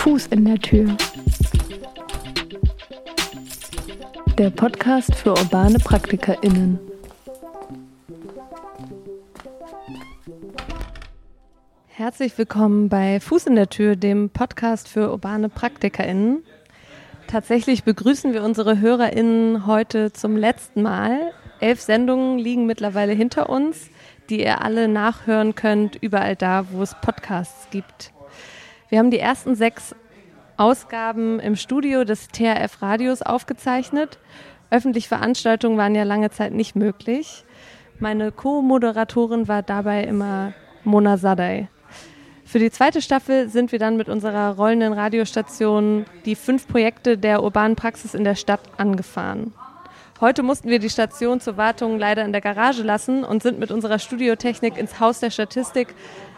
Fuß in der Tür. Der Podcast für urbane PraktikerInnen. Herzlich willkommen bei Fuß in der Tür, dem Podcast für urbane PraktikerInnen. Tatsächlich begrüßen wir unsere HörerInnen heute zum letzten Mal. Elf Sendungen liegen mittlerweile hinter uns, die ihr alle nachhören könnt, überall da, wo es Podcasts gibt. Wir haben die ersten sechs Ausgaben im Studio des THF Radios aufgezeichnet. Öffentliche Veranstaltungen waren ja lange Zeit nicht möglich. Meine Co-Moderatorin war dabei immer Mona Sadai. Für die zweite Staffel sind wir dann mit unserer rollenden Radiostation die fünf Projekte der urbanen Praxis in der Stadt angefahren. Heute mussten wir die Station zur Wartung leider in der Garage lassen und sind mit unserer Studiotechnik ins Haus der Statistik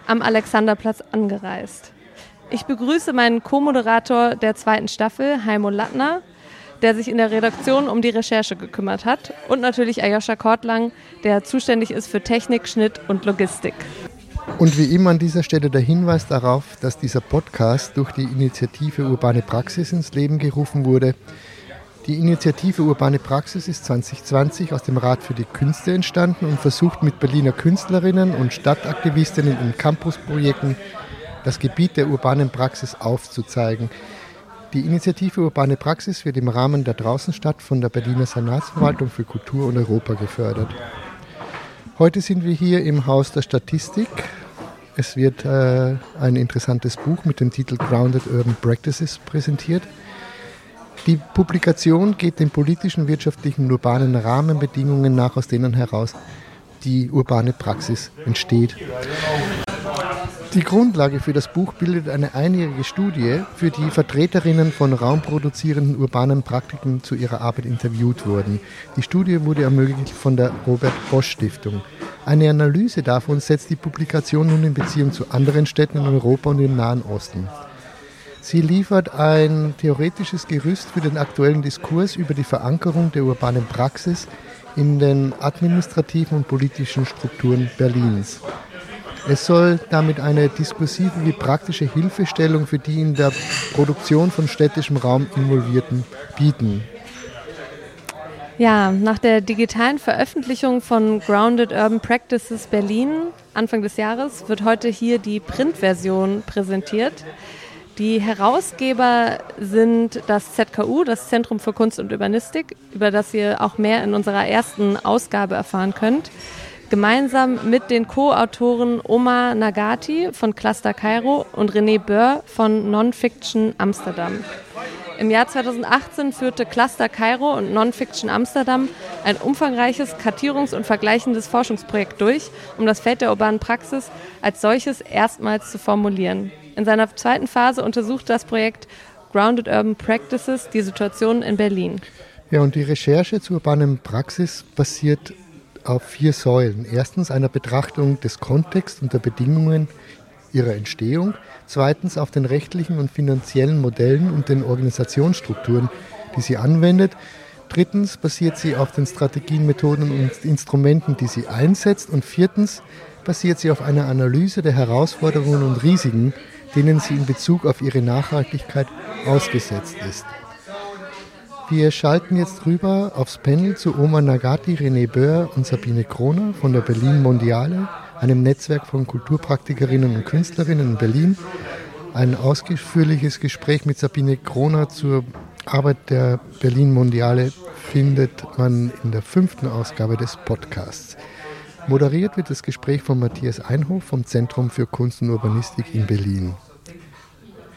am Alexanderplatz angereist. Ich begrüße meinen Co-Moderator der zweiten Staffel, Heimo Lattner, der sich in der Redaktion um die Recherche gekümmert hat und natürlich Ayosha Kortlang, der zuständig ist für Technik, Schnitt und Logistik. Und wie immer an dieser Stelle der Hinweis darauf, dass dieser Podcast durch die Initiative Urbane Praxis ins Leben gerufen wurde, die Initiative Urbane Praxis ist 2020 aus dem Rat für die Künste entstanden und versucht mit Berliner Künstlerinnen und Stadtaktivistinnen in Campusprojekten das Gebiet der urbanen Praxis aufzuzeigen. Die Initiative Urbane Praxis wird im Rahmen der Draußenstadt von der Berliner Senatsverwaltung für Kultur und Europa gefördert. Heute sind wir hier im Haus der Statistik. Es wird äh, ein interessantes Buch mit dem Titel Grounded Urban Practices präsentiert. Die Publikation geht den politischen, wirtschaftlichen und urbanen Rahmenbedingungen nach, aus denen heraus die urbane Praxis entsteht. Die Grundlage für das Buch bildet eine einjährige Studie, für die Vertreterinnen von raumproduzierenden urbanen Praktiken zu ihrer Arbeit interviewt wurden. Die Studie wurde ermöglicht von der Robert Bosch Stiftung. Eine Analyse davon setzt die Publikation nun in Beziehung zu anderen Städten in Europa und im Nahen Osten. Sie liefert ein theoretisches Gerüst für den aktuellen Diskurs über die Verankerung der urbanen Praxis in den administrativen und politischen Strukturen Berlins. Es soll damit eine diskursive wie praktische Hilfestellung für die in der Produktion von städtischem Raum Involvierten bieten. Ja, nach der digitalen Veröffentlichung von Grounded Urban Practices Berlin Anfang des Jahres wird heute hier die Printversion präsentiert. Die Herausgeber sind das ZKU, das Zentrum für Kunst und Urbanistik, über das ihr auch mehr in unserer ersten Ausgabe erfahren könnt. Gemeinsam mit den Co-Autoren Omar Nagati von Cluster Cairo und René Böhr von Nonfiction Amsterdam. Im Jahr 2018 führte Cluster Cairo und Nonfiction Amsterdam ein umfangreiches kartierungs- und vergleichendes Forschungsprojekt durch, um das Feld der urbanen Praxis als solches erstmals zu formulieren. In seiner zweiten Phase untersuchte das Projekt Grounded Urban Practices die Situation in Berlin. Ja, und die Recherche zur urbanen Praxis basiert auf vier Säulen. Erstens einer Betrachtung des Kontexts und der Bedingungen ihrer Entstehung. Zweitens auf den rechtlichen und finanziellen Modellen und den Organisationsstrukturen, die sie anwendet. Drittens basiert sie auf den Strategien, Methoden und Instrumenten, die sie einsetzt. Und viertens basiert sie auf einer Analyse der Herausforderungen und Risiken, denen sie in Bezug auf ihre Nachhaltigkeit ausgesetzt ist. Wir schalten jetzt rüber aufs Panel zu Oma Nagati, René Böhr und Sabine Kroner von der Berlin Mondiale, einem Netzwerk von Kulturpraktikerinnen und Künstlerinnen in Berlin. Ein ausführliches Gespräch mit Sabine Kroner zur Arbeit der Berlin Mondiale findet man in der fünften Ausgabe des Podcasts. Moderiert wird das Gespräch von Matthias Einhof vom Zentrum für Kunst und Urbanistik in Berlin.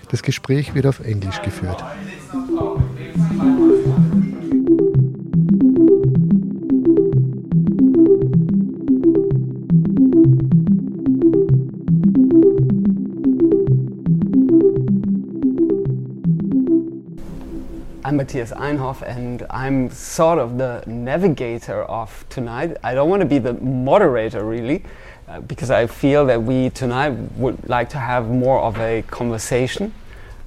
Das Gespräch wird auf Englisch geführt. I'm Matthias Einhoff, and I'm sort of the navigator of tonight. I don't want to be the moderator, really, uh, because I feel that we tonight would like to have more of a conversation,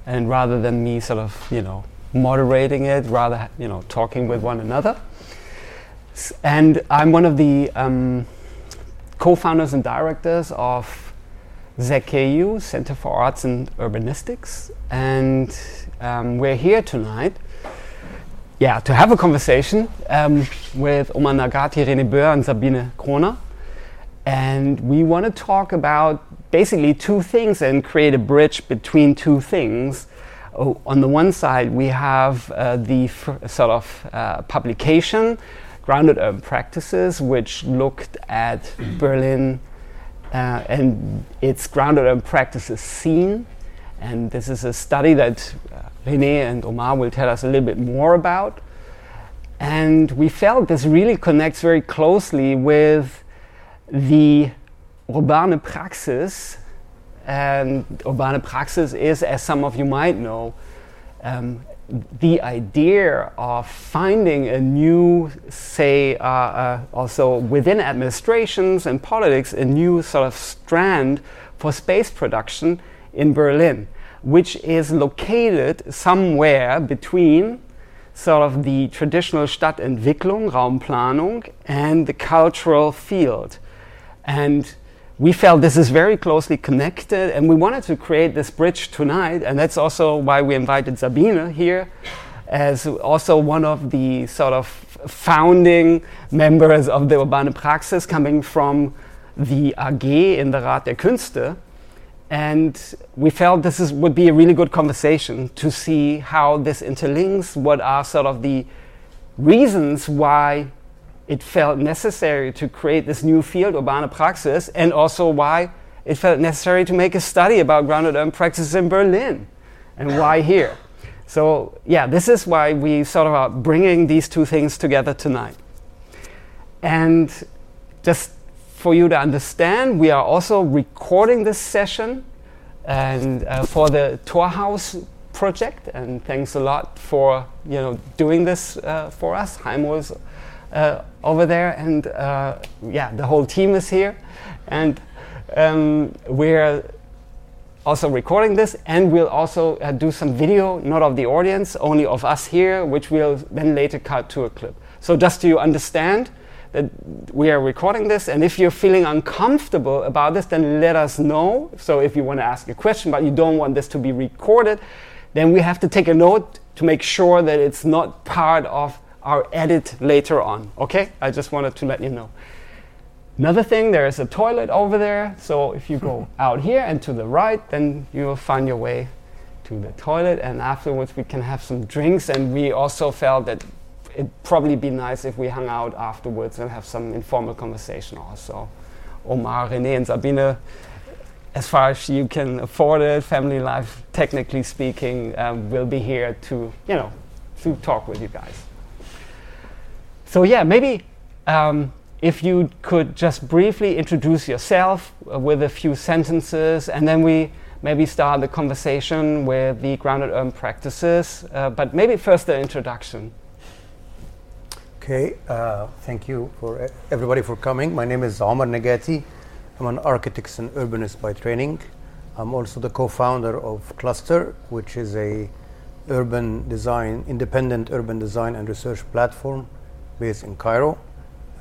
and rather than me sort of, you know, moderating it, rather, you know, talking with one another. And I'm one of the um, co founders and directors of ZKU, Center for Arts and Urbanistics, and um, we're here tonight, yeah, to have a conversation um, with Omar Nagati, Boer, and Sabine Kroner. And we want to talk about basically two things and create a bridge between two things. Oh, on the one side, we have uh, the sort of uh, publication, Grounded Urban Practices, which looked at Berlin uh, and its grounded urban practices scene. And this is a study that uh, René and Omar will tell us a little bit more about. And we felt this really connects very closely with the urbane praxis. And urbane praxis is, as some of you might know, um, the idea of finding a new, say, uh, uh, also within administrations and politics, a new sort of strand for space production in Berlin, which is located somewhere between sort of the traditional Stadtentwicklung, Raumplanung, and the cultural field. And we felt this is very closely connected and we wanted to create this bridge tonight and that's also why we invited Sabine here as also one of the sort of founding members of the Urbane Praxis coming from the AG in the Rat der Künste. And we felt this is, would be a really good conversation to see how this interlinks, what are sort of the reasons why it felt necessary to create this new field, urbane praxis, and also why it felt necessary to make a study about grounded urban praxis in Berlin and why here. So, yeah, this is why we sort of are bringing these two things together tonight. And just for you to understand, we are also recording this session and uh, for the Torhaus project. And thanks a lot for you know doing this uh, for us. Heimo is uh, over there, and uh, yeah, the whole team is here, and um, we're also recording this, and we'll also uh, do some video, not of the audience, only of us here, which we'll then later cut to a clip. So just to understand that we are recording this, and if you're feeling uncomfortable about this, then let us know. So if you want to ask a question, but you don't want this to be recorded, then we have to take a note to make sure that it's not part of our edit later on. Okay? I just wanted to let you know. Another thing, there is a toilet over there. So if you go out here and to the right, then you will find your way to the toilet. And afterwards, we can have some drinks. And we also felt that it'd probably be nice if we hung out afterwards and have some informal conversation also. Omar, René, and Sabine, as far as you can afford it, family life, technically speaking, um, will be here to, you know, to talk with you guys. So yeah, maybe um, if you could just briefly introduce yourself uh, with a few sentences, and then we maybe start the conversation with the grounded urban practices. Uh, but maybe first the introduction. Okay, uh, thank you for everybody for coming. My name is Omar Nagati. I'm an architect and urbanist by training. I'm also the co-founder of Cluster, which is a urban design, independent urban design and research platform based in Cairo.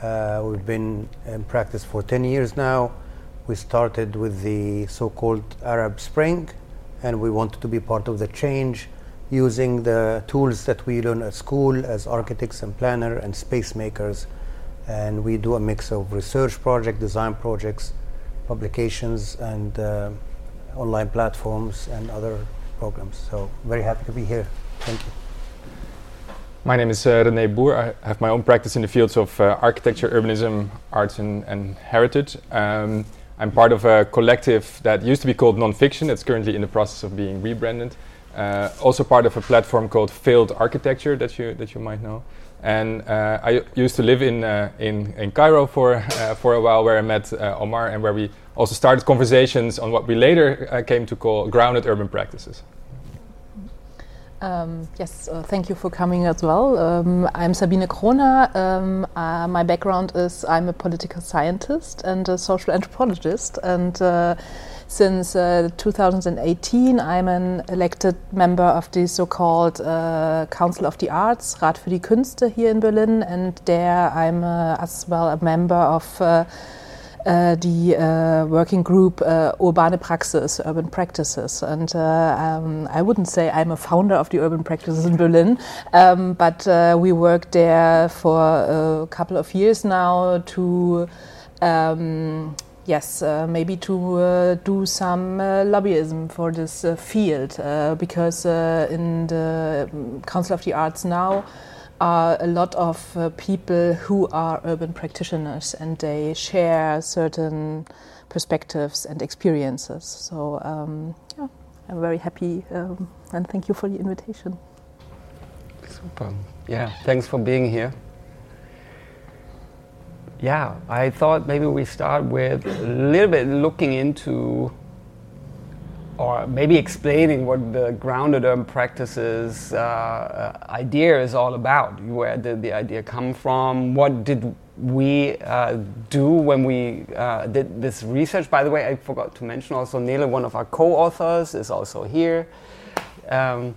Uh, we've been in practice for 10 years now. We started with the so called Arab Spring, and we wanted to be part of the change using the tools that we learn at school as architects and planner and space makers. And we do a mix of research project, design projects, publications, and uh, online platforms and other programs. So very happy to be here. Thank you. My name is uh, René Boer. I have my own practice in the fields of uh, architecture, urbanism, arts, and, and heritage. Um, I'm part of a collective that used to be called Nonfiction. It's currently in the process of being rebranded. Uh, also part of a platform called Failed Architecture that you that you might know. And uh, I used to live in uh, in, in Cairo for uh, for a while, where I met Omar, and where we also started conversations on what we later came to call grounded urban practices. Um, yes, uh, thank you for coming as well. Um, I'm Sabine Kroner. Um, uh, my background is I'm a political scientist and a social anthropologist, and uh, since uh, 2018 I'm an elected member of the so-called uh, Council of the Arts, Rat für die Künste here in Berlin, and there I'm uh, as well a member of uh, the uh, working group uh, Urbane Praxis, Urban Practices. And uh, um, I wouldn't say I'm a founder of the Urban Practices in Berlin, um, but uh, we worked there for a couple of years now to. Um, yes, uh, maybe to uh, do some uh, lobbyism for this field, because in the Council of the Arts now, are a lot of uh, people who are urban practitioners and they share certain perspectives and experiences. So, um, yeah, I'm very happy um, and thank you for the invitation. Super. Yeah, thanks for being here. Yeah, I thought maybe we start with a little bit looking into or maybe explaining what the grounded urban practices uh, uh, idea is all about. Where did the idea come from? What did we uh, do when we uh, did this research? By the way, I forgot to mention also Nele, one of our co-authors, is also here. Um,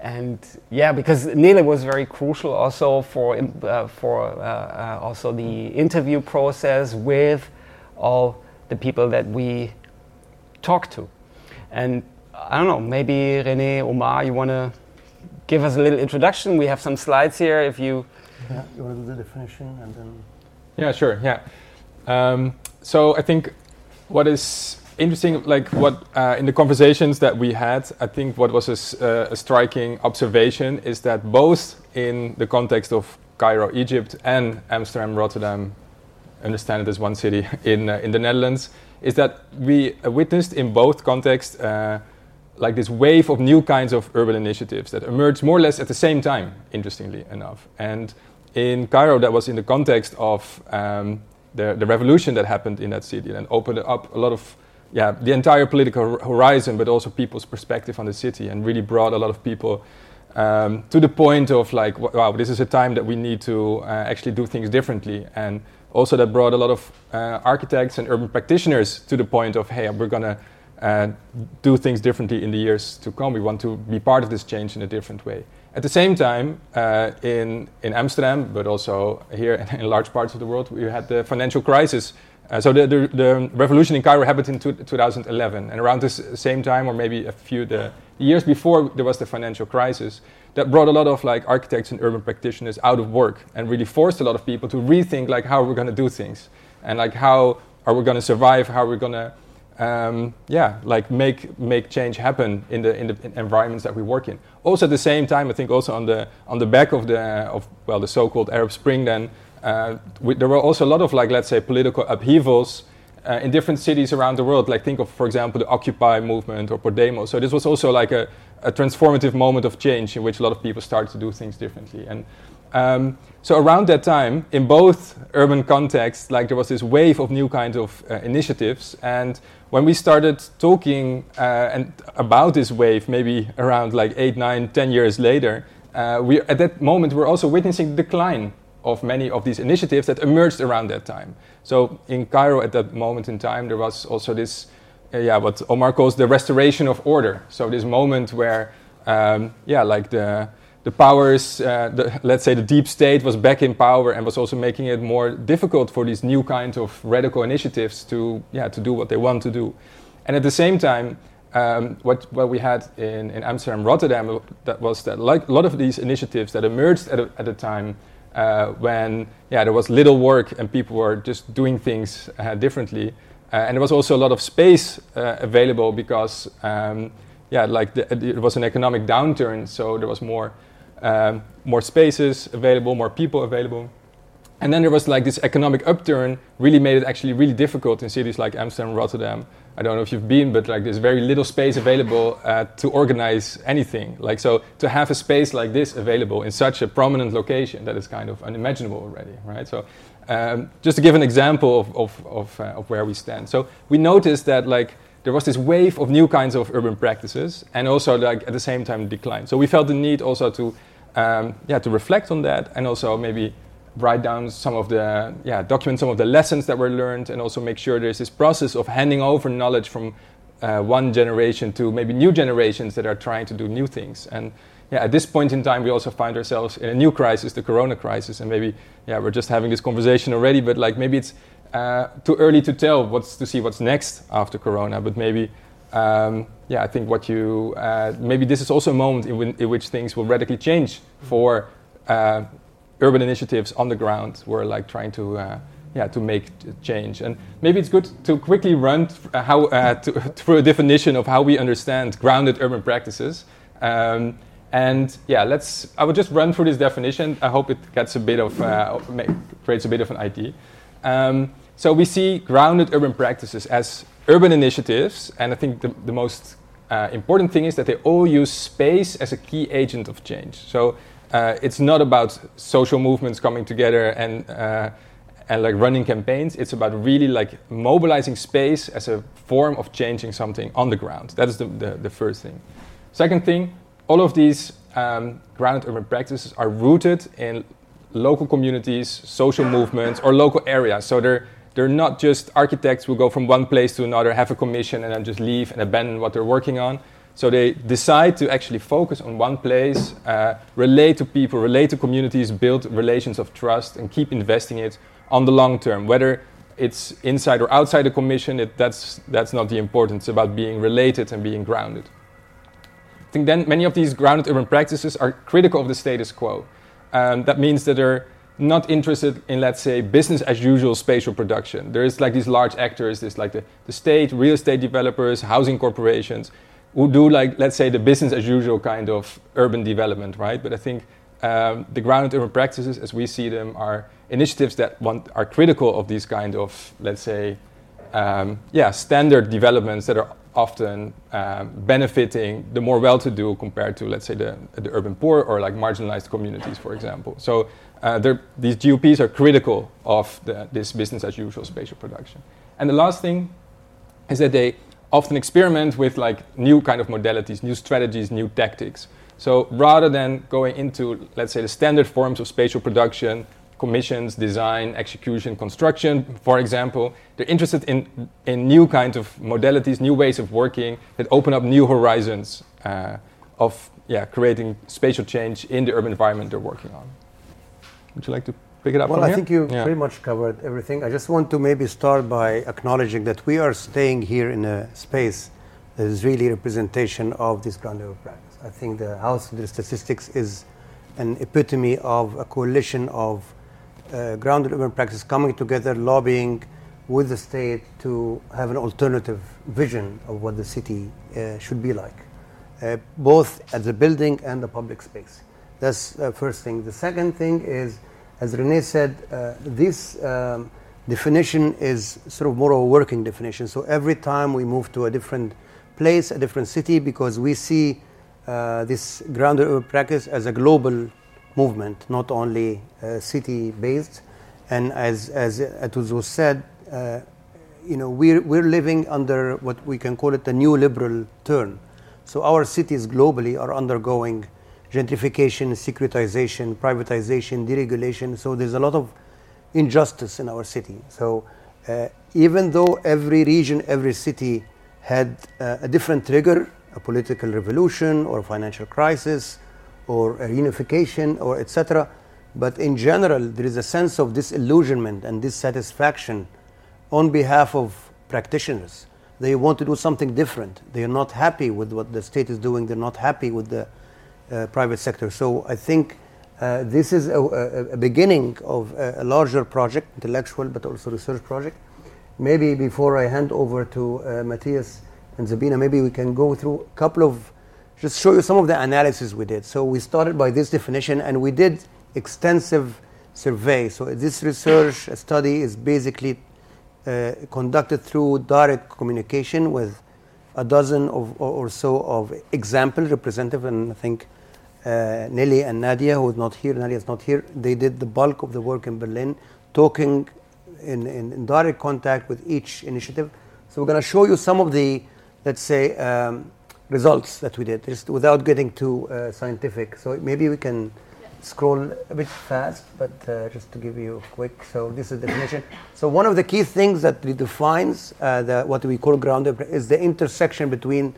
and yeah, because Nele was very crucial also for uh, for uh, also the interview process with all the people that we talked to. And I don't know, maybe Rene, Omar, you want to give us a little introduction? We have some slides here. If you. Yeah, you want to do the definition and then. Yeah, sure. Yeah. Um, so I think what is interesting, like what uh, in the conversations that we had, I think what was a, uh, a, striking observation is that both in the context of Cairo, Egypt, and Amsterdam, Rotterdam, understand it as one city in uh, in the Netherlands, is that we witnessed in both contexts uh, like this wave of new kinds of urban initiatives that emerged more or less at the same time, interestingly enough. And in Cairo, that was in the context of um, the, the revolution that happened in that city and opened up a lot of, yeah, the entire political horizon, but also people's perspective on the city and really brought a lot of people um, to the point of like, wow, this is a time that we need to uh, actually do things differently. And also that brought a lot of uh, architects and urban practitioners to the point of, hey, we're going to uh, do things differently in the years to come. We want to be part of this change in a different way. At the same time, uh, in, in Amsterdam, but also here in large parts of the world, we had the financial crisis. Uh, so the, the, the, revolution in Cairo happened in two, 2011, and around this same time, or maybe a few the years before, there was the financial crisis that brought a lot of like architects and urban practitioners out of work and really forced a lot of people to rethink like how we're going to do things and like how are we going to survive how are we going to um, yeah like make make change happen in the in the environments that we work in. Also at the same time i think also on the on the back of the of well the so-called arab spring then uh, we, there were also a lot of like let's say political upheavals uh, in different cities around the world like think of for example the occupy movement or podemos so this was also like a a transformative moment of change in which a lot of people started to do things differently. And um, so around that time, in both urban contexts, like there was this wave of new kinds of uh, initiatives. And when we started talking uh, and about this wave, maybe around like eight, nine, ten years later, uh, we at that moment we're also witnessing the decline of many of these initiatives that emerged around that time. So in Cairo at that moment in time, there was also this uh, yeah, what Omar calls the restoration of order. So this moment where, um, yeah, like the the powers, uh, the, let's say the deep state was back in power and was also making it more difficult for these new kinds of radical initiatives to, yeah, to do what they want to do. And at the same time, um, what, what we had in, in Amsterdam, Rotterdam, that was that like a lot of these initiatives that emerged at a, at a time uh, when yeah, there was little work and people were just doing things uh, differently. Uh, and there was also a lot of space uh, available because, um, yeah, like the, it was an economic downturn, so there was more, um, more spaces available, more people available. And then there was like this economic upturn really made it actually really difficult in cities like Amsterdam, Rotterdam. I don't know if you've been, but like there's very little space available uh, to organize anything. Like so, to have a space like this available in such a prominent location that is kind of unimaginable already, right? So um, just to give an example of, of, of, uh, of, where we stand. So we noticed that like there was this wave of new kinds of urban practices and also like at the same time decline. So we felt the need also to, um, yeah, to reflect on that and also maybe write down some of the, yeah, document some of the lessons that were learned and also make sure there's this process of handing over knowledge from uh, one generation to maybe new generations that are trying to do new things. And yeah, at this point in time, we also find ourselves in a new crisis, the corona crisis, and maybe yeah, we're just having this conversation already, but like maybe it's uh, too early to tell what's to see what's next after Corona. But maybe, um, yeah, I think what you uh, maybe this is also a moment in, in, which things will radically change for uh, urban initiatives on the ground. We're like trying to. Uh, yeah, to make change, and maybe it's good to quickly run uh, how to, through a definition of how we understand grounded urban practices. Um, and yeah, let's. I will just run through this definition. I hope it gets a bit of uh, creates a bit of an idea. Um, so we see grounded urban practices as urban initiatives, and I think the, the most uh, important thing is that they all use space as a key agent of change. So uh, it's not about social movements coming together and uh, and like running campaigns. It's about really like mobilizing space as a form of changing something on the ground. That is the, the, the first thing. Second thing, all of these um, grounded urban practices are rooted in local communities, social movements, or local areas. So they're they're not just architects who go from one place to another, have a commission, and then just leave and abandon what they're working on. So they decide to actually focus on one place, uh, relate to people, relate to communities, build relations of trust, and keep investing it on the long term. Whether it's inside or outside the commission, it, that's, that's not the importance. It's about being related and being grounded I think then many of these grounded urban practices are critical of the status quo. Um, that means that they're not interested in, let's say, business as usual spatial production. There is like these large actors, there's like the, the state, real estate developers, housing corporations, who do like, let's say, the business as usual kind of urban development, right? But I think um, the grounded urban practices, as we see them, are initiatives that want, are critical of these kind of, let's say, um, yeah, standard developments that are often um, benefiting the more well-to-do compared to, let's say, the, the urban poor or like marginalized communities, for example. So uh, these GUPs are critical of the, this business-as-usual spatial production. And the last thing is that they often experiment with like new kind of modalities, new strategies, new tactics. So rather than going into, let's say, the standard forms of spatial production, commissions, design, execution, construction, for example. They're interested in, in new kinds of modalities, new ways of working that open up new horizons uh, of yeah, creating spatial change in the urban environment they're working on. Would you like to pick it up? Well, I here? think you yeah. pretty much covered everything. I just want to maybe start by acknowledging that we are staying here in a space that is really a representation of this ground level practice. I think the House of the Statistics is an epitome of a coalition of uh, grounded urban practice coming together, lobbying with the state to have an alternative vision of what the city uh, should be like, uh, both at the building and the public space. That's the first thing. The second thing is, as Rene said, uh, this um, definition is sort of more of a working definition. So every time we move to a different place, a different city, because we see uh, this grounded urban practice as a global movement, not only uh, city-based. And as as it said, uh, you know, we're we're living under what we can call it the neoliberal turn. So our cities globally are undergoing gentrification, securitization, privatization, deregulation. So there's a lot of injustice in our city. So uh, even though every region, every city had uh, a different trigger, a political revolution or a financial crisis, or a unification or etc. But in general, there is a sense of disillusionment and dissatisfaction on behalf of practitioners. They want to do something different. They are not happy with what the state is doing. They're not happy with the private sector. So I think uh, this is a, a, beginning of a, larger project, intellectual but also research project. Maybe before I hand over to uh, Matthias and Zabina, maybe we can go through a couple of just show you some of the analysis we did. So we started by this definition and we did extensive survey. So this research study is basically uh, conducted through direct communication with a dozen of, or so of example representative and I think uh, Nelly and Nadia, who is not here, Nadia is not here, they did the bulk of the work in Berlin, talking in, in, in direct contact with each initiative. So we're going to show you some of the, let's say, um, results that we did, just without getting too uh, scientific. So maybe we can scroll a bit fast, but uh, just to give you a quick. So this is the definition. So one of the key things that defines uh, the, what we call grounded is the intersection between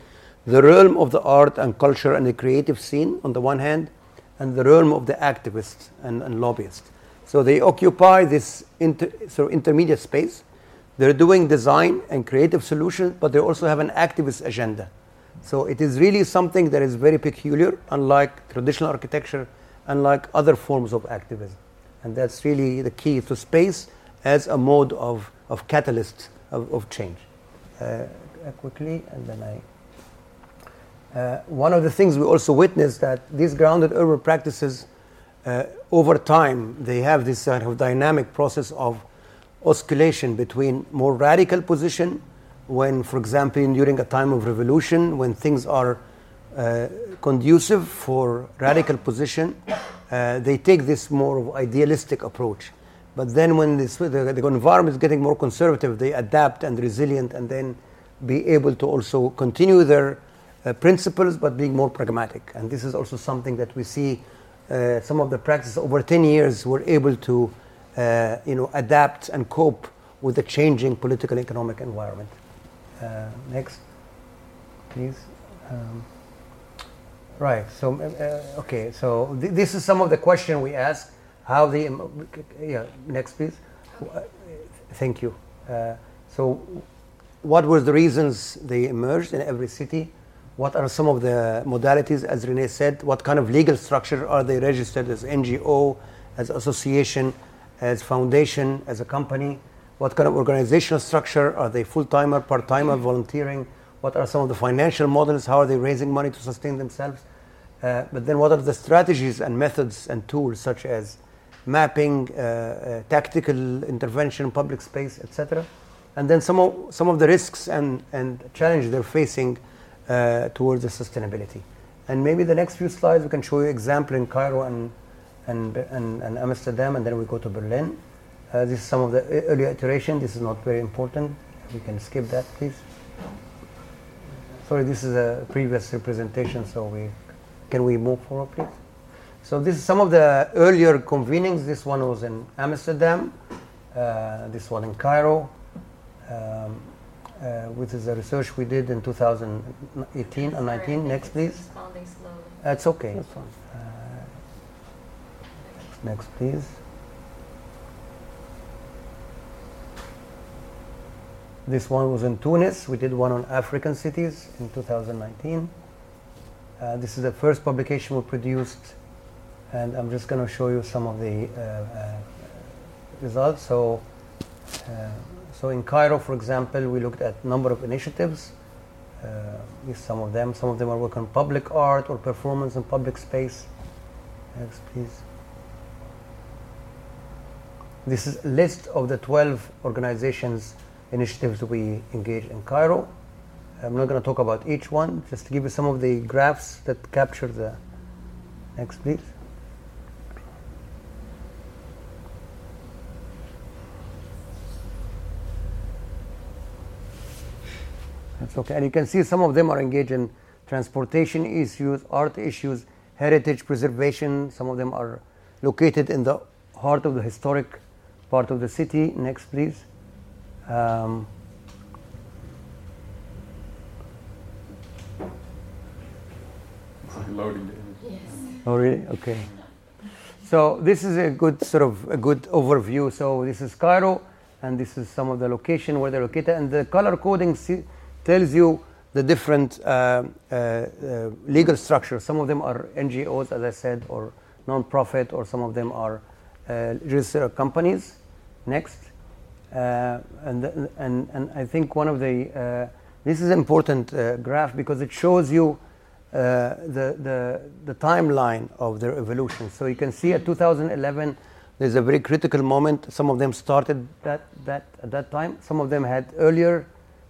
the realm of the art and culture and the creative scene on the one hand, and the realm of the activists and, and lobbyists. So they occupy this inter, of intermediate space they're doing design and creative solutions, but they also have an activist agenda. So it is really something that is very peculiar, unlike traditional architecture, unlike other forms of activism. And that's really the key to space as a mode of, of catalyst of, of change. Uh, quickly, and then I. Uh, one of the things we also witnessed that these grounded urban practices, uh, over time, they have this kind of dynamic process of oscillation between more radical position when, for example, during a time of revolution, when things are uh, conducive for radical position, uh, they take this more of idealistic approach. But then when this, the, the environment is getting more conservative, they adapt and resilient and then be able to also continue their uh, principles but being more pragmatic. And this is also something that we see uh, some of the practices over 10 years were able to uh, you know, adapt and cope with the changing political economic environment. Uh, next, please. Um, right. So, uh, okay. So th- this is some of the question we ask. How the yeah. Next, please. Uh, thank you. So, what were the reasons they emerged in every city? What are some of the modalities, as René said? What kind of legal structure are they registered as NGO, as association, as foundation, as a company? What kind of organizational structure? Are they full timer, part timer, volunteering? What are some of the financial models? How are they raising money to sustain themselves? Uh, but then, what are the strategies and methods and tools, such as mapping, uh, uh, tactical intervention, public space, etc.? And then some of, some of the risks and, and challenges they're facing uh, towards the sustainability. And maybe the next few slides we can show you example in Cairo and, and, and, and Amsterdam, and then we go to Berlin. Uh, this is some of the earlier iteration. This is not very important. We can skip that, please. Sorry, this is a previous representation, so we can we move forward, please. So this is some of the earlier convenings. This one was in Amsterdam. Uh, this one in Cairo. Um, uh, which is a research we did in 2018 and 19. Next, please. That's okay. That's fine. Uh, next, please. This one was in Tunis. We did one on African cities in 2019. Uh, this is the first publication we produced, and I'm just going to show you some of the uh, uh, results. So, uh, so in Cairo, for example, we looked at a number of initiatives. Uh, some of them, some of them are working on public art or performance in public space. Next, please. This is a list of the 12 organizations initiatives we engaged in Cairo. I'm not going to talk about each one, just to give you some of the graphs that capture the. Next, please. That's okay. And you can see some of them are engaged in transportation issues, art issues, heritage preservation. Some of them are located in the heart of the historic part of the city. Next, please. Um, Loading the image. Yes. Oh, really? Okay. So this is a good sort of a good overview. So this is Cairo, and this is some of the location where they're located, and the color coding see, tells you the different uh, uh, uh, legal structures. Some of them are NGOs, as I said, or non-profit, or some of them are uh, registered companies. Next, uh, and, and and I think one of the this is an important graph because it shows you the the the timeline of their evolution. So you can see at 2011 there's a very critical moment. Some of them started that that at that time. Some of them had earlier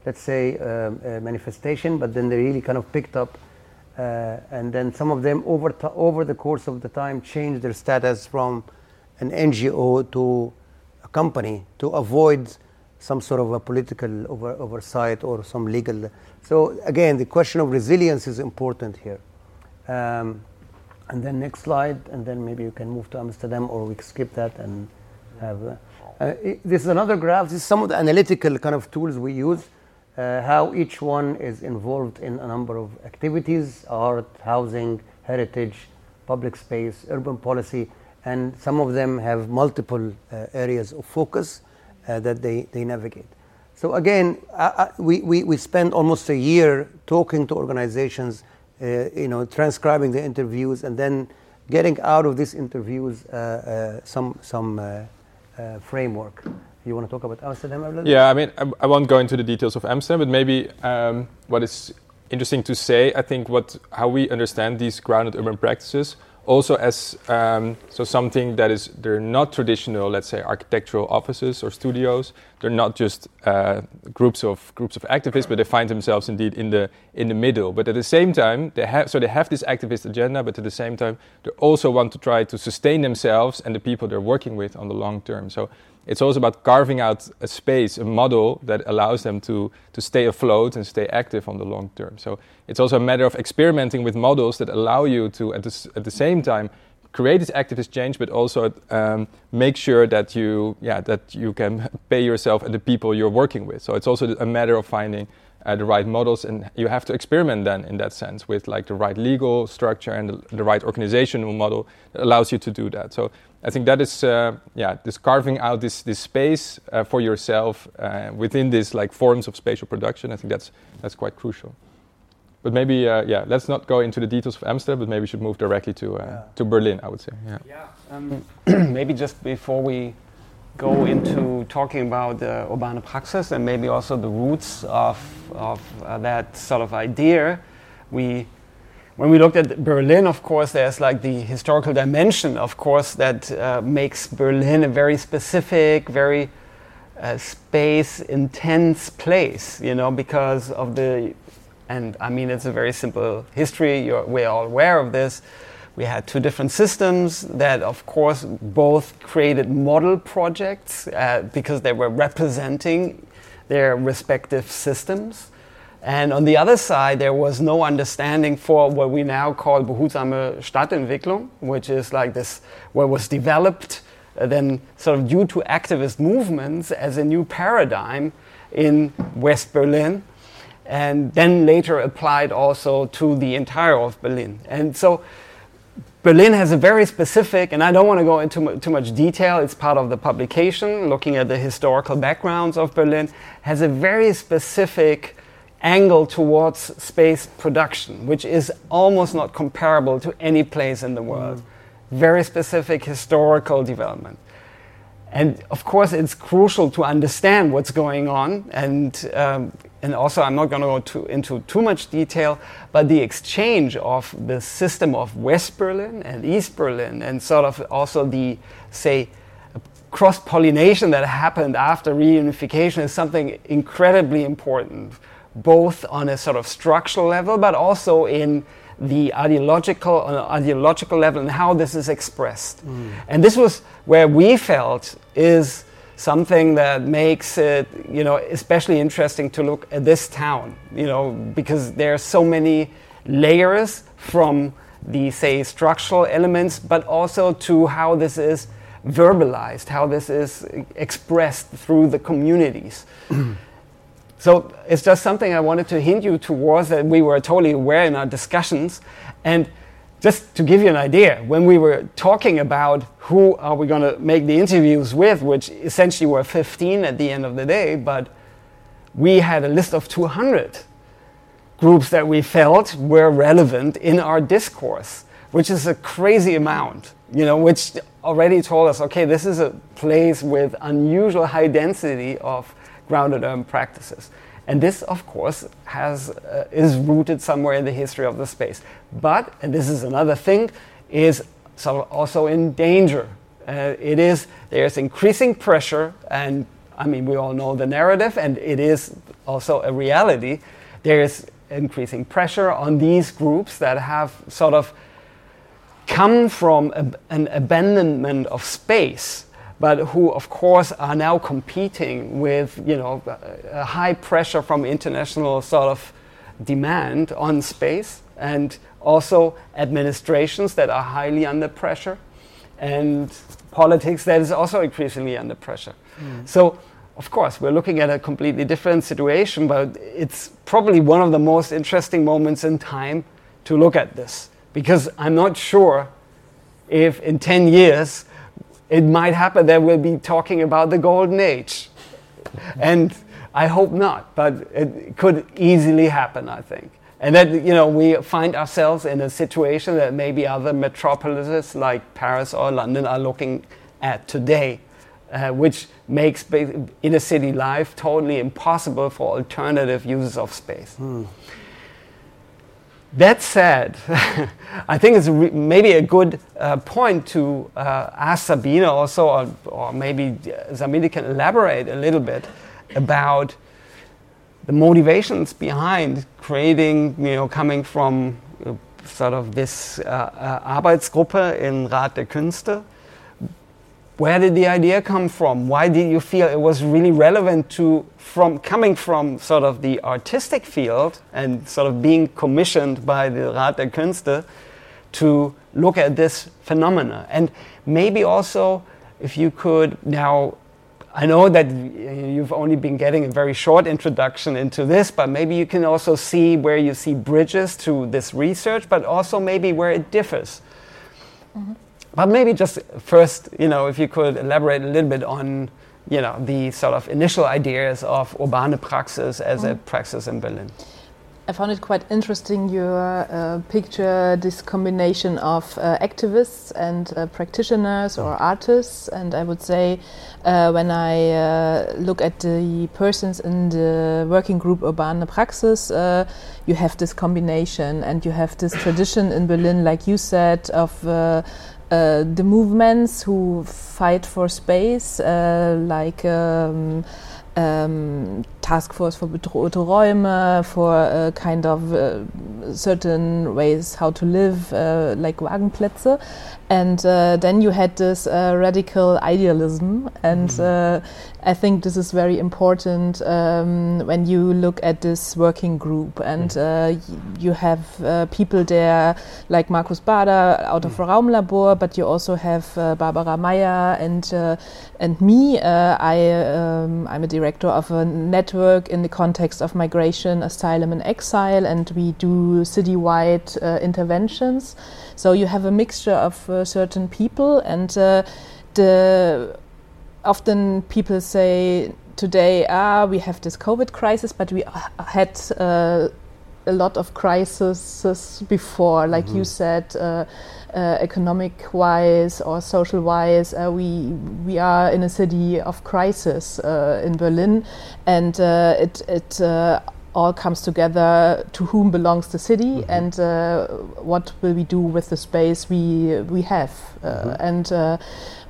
let's say, um, manifestation, but then they really kind of picked up. Uh, and then some of them, over, t- over the course of the time, changed their status from an NGO to a company to avoid some sort of a political over, oversight or some legal. So, again, the question of resilience is important here. Um, and then next slide, and then maybe you can move to Amsterdam, or we skip that and have. Uh, uh, this is another graph. This is some of the analytical kind of tools we use how each one is involved in a number of activities art, housing, heritage, public space, urban policy, and some of them have multiple uh, areas of focus uh, that they, they navigate. So again, I, I, we, we, we spent almost a year talking to organizations, uh, you know, transcribing the interviews and then getting out of these interviews uh, uh, some, some uh, uh, framework. You want to talk about Amsterdam a little Yeah, I mean, I, I, won't go into the details of Amsterdam, but maybe um, what is interesting to say, I think, what how we understand these grounded urban practices also as um, so something that is they're not traditional let's say architectural offices or studios. They're not just uh, groups of groups of activists but they find themselves indeed in the in the middle. But at the same time they have so they have this activist agenda but at the same time they also want to try to sustain themselves and the people they're working with on the long term. So it's also about carving out a space, a model that allows them to, to stay afloat and stay active on the long term. So it's also a matter of experimenting with models that allow you to, at the, at the same time, create this activist change, but also um, make sure that you, yeah, that you can pay yourself and the people you're working with. So it's also a matter of finding the right models, and you have to experiment then in that sense with like the right legal structure and the, the right organizational model that allows you to do that. So I think that is, uh, yeah, this carving out this this space uh, for yourself uh, within this like forms of spatial production. I think that's that's quite crucial. But maybe, uh, yeah, let's not go into the details of Amsterdam, but maybe we should move directly to uh, yeah. to Berlin. I would say, yeah. Yeah. Um, maybe just before we go into talking about the urbane praxis and maybe also the roots of of uh, that sort of idea, we when we looked at Berlin, of course, there's like the historical dimension, of course, that uh, makes Berlin a very specific, very uh, space intense place, you know, because of the, and I mean, it's a very simple history, we're all aware of this. We had two different systems that, of course, both created model projects uh, because they were representing their respective systems. And on the other side, there was no understanding for what we now call behutsame Stadtentwicklung, which is like this, what was developed uh, then sort of due to activist movements as a new paradigm in West Berlin, and then later applied also to the entire of Berlin. And so Berlin has a very specific, and I don't want to go into too much detail, it's part of the publication, looking at the historical backgrounds of Berlin, has a very specific angle towards space production, which is almost not comparable to any place in the world. Mm. Very specific historical development. And of course, it's crucial to understand what's going on. And, um, and also, I'm not going to go too, into too much detail, but the exchange of the system of West Berlin and East Berlin, and sort of also the, say, cross pollination that happened after reunification is something incredibly important both on a sort of structural level, but also in the ideological uh, ideological level and how this is expressed. Mm. And this was where we felt is something that makes it, you know, especially interesting to look at this town, you know, because there are so many layers from the say structural elements, but also to how this is verbalized, how this is expressed through the communities. So it's just something I wanted to hint you towards that we were totally aware in our discussions. And just to give you an idea, when we were talking about who are we going to make the interviews with, which essentially were 15 at the end of the day, but we had a list of 200 groups that we felt were relevant in our discourse, which is a crazy amount, you know, which already told us, okay, this is a place with unusual high density of grounded urban practices. And this, of course, has, uh, is rooted somewhere in the history of the space. But, and this is another thing, is sort of also in danger. Uh, it is, there's increasing pressure, and I mean, we all know the narrative, and it is also a reality. There is increasing pressure on these groups that have sort of come from a, an abandonment of space but who, of course, are now competing with you know a high pressure from international sort of demand on space, and also administrations that are highly under pressure, and politics that is also increasingly under pressure. Mm. So. Of course, we're looking at a completely different situation, but it's probably one of the most interesting moments in time to look at this because I'm not sure if in 10 years it might happen that we'll be talking about the golden age. and I hope not, but it could easily happen, I think. And that, you know, we find ourselves in a situation that maybe other metropolises like Paris or London are looking at today, uh, which makes inner city life totally impossible for alternative uses of space. Hmm. That said, I think it's re- maybe a good uh, point to uh, ask Sabina also, or, or maybe Sabine can elaborate a little bit about the motivations behind creating, you know, coming from uh, sort of this uh, uh, Arbeitsgruppe in Rat der Künste. Where did the idea come from? Why did you feel it was really relevant to, from coming from sort of the artistic field and sort of being commissioned by the Rat der Künste to look at this phenomena? And maybe also, if you could now I know that you've only been getting a very short introduction into this, but maybe you can also see where you see bridges to this research, but also maybe where it differs. Mm-hmm. But maybe just first, you know, if you could elaborate a little bit on, you know, the sort of initial ideas of urbane praxis as mm-hmm. a praxis in Berlin. I found it quite interesting your uh, picture this combination of uh, activists and uh, practitioners or artists and I would say uh, when I uh, look at the persons in the working group Urbane Praxis uh, you have this combination and you have this tradition in Berlin like you said of the movements who fight for space like um, um, task force for bedrohte Räume, for uh, kind of uh, certain ways how to live, uh, like Wagenplätze. And uh, then you had this uh, radical idealism, and mm. I think this is very important um, when you look at this working group. And mm. you have people there like Markus Bader out of mm. Raumlabor, but you also have Barbara Meyer and and me. I um, I'm a director of a network work in the context of migration, asylum, and exile, and we do citywide uh, interventions. So you have a mixture of uh, certain people, and uh, the often people say today, ah, we have this COVID crisis, but we had uh, a lot of crises before, like mm -hmm. you said, uh, uh, economic wise or social wise. Uh, we we are in a city of crisis uh, in Berlin, and uh, it it all comes together to whom belongs the city mm -hmm. and uh, what will we do with the space we we have uh, mm -hmm. and uh,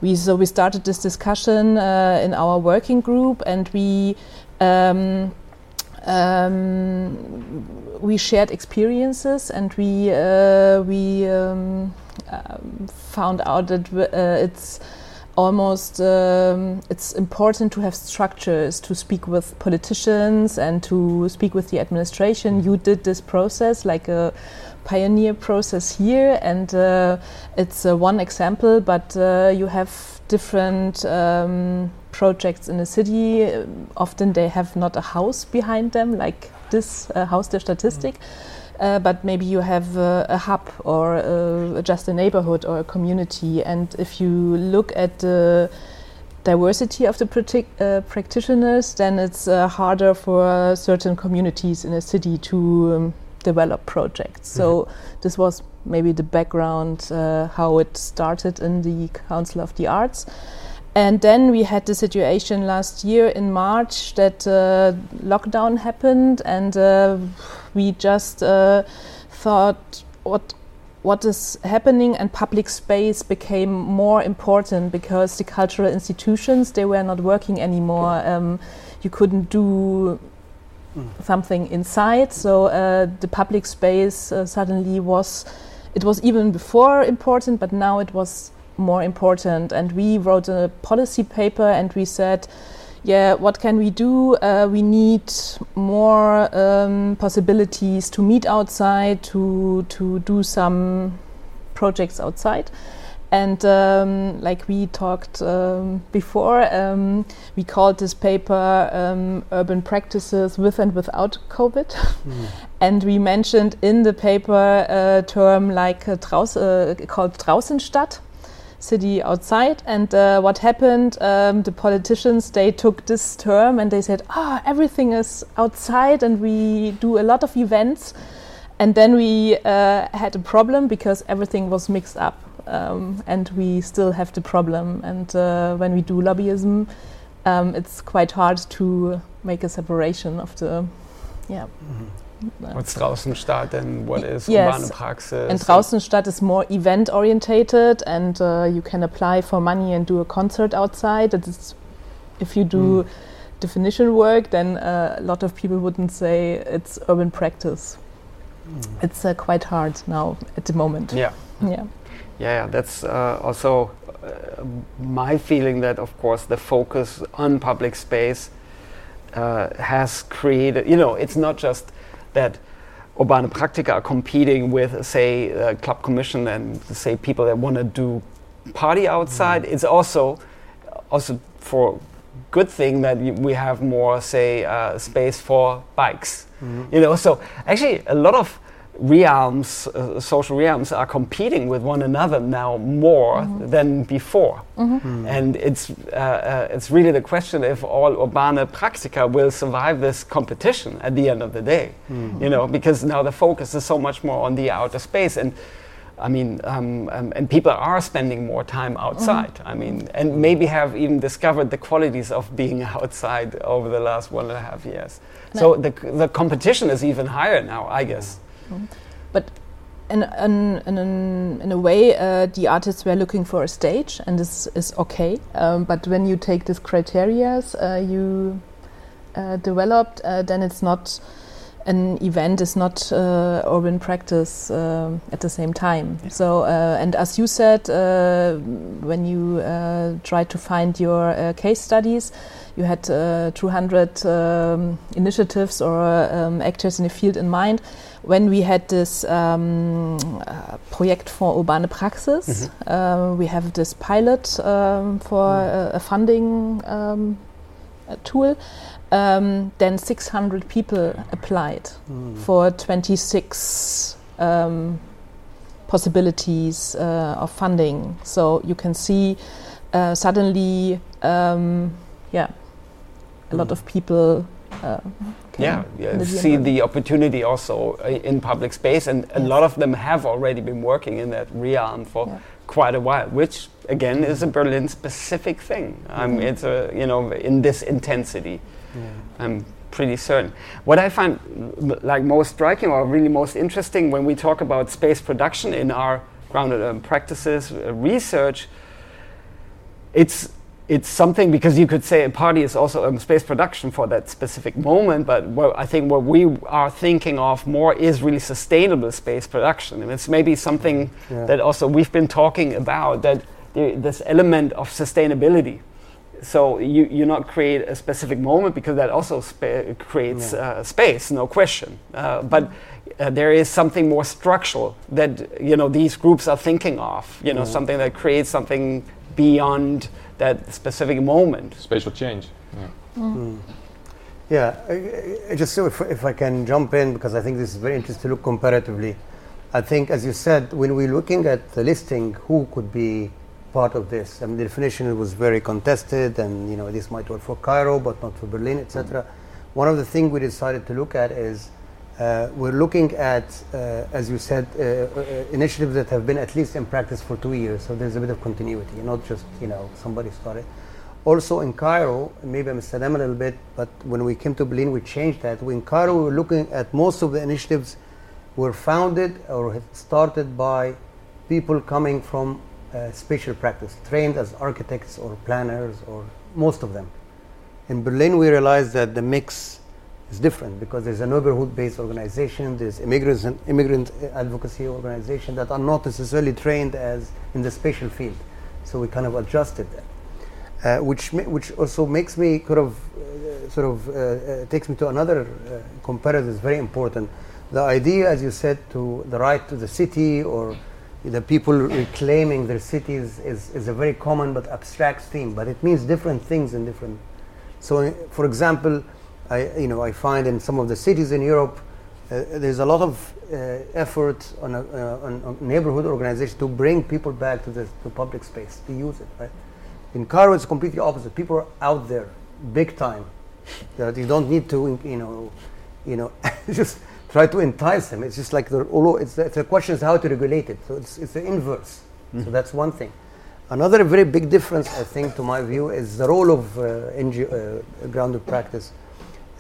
we so we started this discussion in our working group and we um, um, we shared experiences and we uh, we um, um, found out that uh, it's almost um, it's important to have structures to speak with politicians and to speak with the administration. You did this process like a pioneer process here, and uh, it's uh, one example, but uh, you have different um, projects in the city. often they have not a house behind them, like this uh, Haus der Statistik. Uh, but maybe you have uh, a hub or uh, just a neighborhood or a community. And if you look at the diversity of the uh, practitioners, then it's uh, harder for certain communities in a city to um, develop projects. Mm -hmm. So this was maybe the background how it started in the Council of the Arts. And then we had the situation last year in March that uh, lockdown happened, and uh, we just uh, thought what what is happening and public space became more important because the cultural institutions they were not working anymore. Um, you couldn't do something inside, so uh, the public space uh, suddenly was. It was even before important, but now it was more important. And we wrote a policy paper and we said, yeah, what can we do? Uh, we need more um, possibilities to meet outside, to to do some projects outside. And um, like we talked um, before, um, we called this paper um, Urban Practices with and Without COVID. Mm. and we mentioned in the paper a term like uh, draus uh, called Draußenstadt city outside. And uh, what happened? Um, the politicians they took this term and they said, "Ah, oh, everything is outside, and we do a lot of events." And then we uh, had a problem because everything was mixed up, um, and we still have the problem. And uh, when we do lobbyism, um, it's quite hard to make a separation of the, yeah. Mm -hmm. What's Draußenstadt and what is yes. urbane praxis? And draußen is more event orientated and uh, you can apply for money and do a concert outside. It's, if you do mm. definition work, then uh, a lot of people wouldn't say it's urban practice. Mm. It's uh, quite hard now at the moment. Yeah. Yeah. Yeah, that's uh, also uh, my feeling that, of course, the focus on public space uh, has created, you know, it's not just that Urbane Praktika are competing with, say, uh, Club Commission and say people that want to do party outside. Mm. It's also also for good thing that we have more, say, uh, space for bikes. Mm. You know, so actually a lot of realms, uh, social realms, are competing with one another now more mm-hmm. than before. Mm-hmm. Mm. And it's, uh, uh, it's really the question if all urbane praktika will survive this competition at the end of the day. Mm-hmm. You know, because now the focus is so much more on the outer space. And I mean, um, um, and people are spending more time outside. Mm-hmm. I mean, and maybe have even discovered the qualities of being outside over the last one and a half years. No. So the, the competition is even higher now, I guess. But in, in, in, in a way, uh, the artists were looking for a stage, and this is okay. Um, but when you take these criteria uh, you uh, developed, uh, then it's not an event is not uh, urban practice uh, at the same time. Yeah. So, uh, and as you said, uh, when you uh, tried to find your uh, case studies, you had 200 um, initiatives or um, actors in the field in mind. When we had this um, project for urbane praxis, mm -hmm. we have this pilot um, for mm. a funding um, tool um, then 600 people applied mm. for 26 um, possibilities uh, of funding. So you can see uh, suddenly, um, yeah, a mm. lot hmm. of people. Yeah, yeah see the opportunity also uh, in public space, and a lot of them have already been working in that realm for yeah. quite a while, which again is a Berlin-specific thing. Um. It's a you know in this intensity. I'm pretty certain. What I find like most striking or really most interesting when we talk about space production in our grounded um, practices uh, research, it's it's something because you could say a party is also um, space production for that specific moment, but I think what we are thinking of more is really sustainable space production. And it's maybe something yeah. that also we've been talking about that the, this element of sustainability so you you not create a specific moment because that also creates yeah. uh, space, no question. Uh, but uh, there is something more structural that you know these groups are thinking of. You know, mm. something that creates something beyond that specific moment. Spatial change. Yeah. Mm. Mm. Yeah, I, I just so if, if I can jump in because I think this is very interesting to look comparatively. I think, as you said, when we're looking at the listing, who could be part of this. I mean, the definition was very contested, and you know this might work for Cairo, but not for Berlin, etc. Mm. One of the things we decided to look at is uh, we're looking at, uh, as you said, uh, uh, initiatives that have been at least in practice for two years. So there's a bit of continuity, not just you know somebody started. Also in Cairo, maybe I'm them a little bit, but when we came to Berlin, we changed that. In Cairo, we were looking at most of the initiatives were founded or started by people coming from uh, spatial practice, trained as architects or planners or most of them. In Berlin, we realized that the mix is different because there's a neighborhood-based organization, there's immigrants and immigrant advocacy organization that are not necessarily trained as in the spatial field. So we kind of adjusted that. Uh, which which also makes me kind of uh, sort of uh, uh takes me to another uh, comparison is very important. The idea, as you said, to the right to the city or the people reclaiming their cities is, is a very common but abstract theme, but it means different things in different. So, for example, I you know I find in some of the cities in Europe, Uh, there's a lot of uh, effort on, a, uh, on, on neighborhood organizations to bring people back to the to public space to use it. Right? In Cairo, it's completely opposite. People are out there, big time. That you don't need to, you know, you know, just try to entice them. It's just like the it's the, the question is how to regulate it. So it's it's the inverse. Mm-hmm. So that's one thing. Another very big difference, I think, to my view, is the role of uh, NGO, uh, grounded practice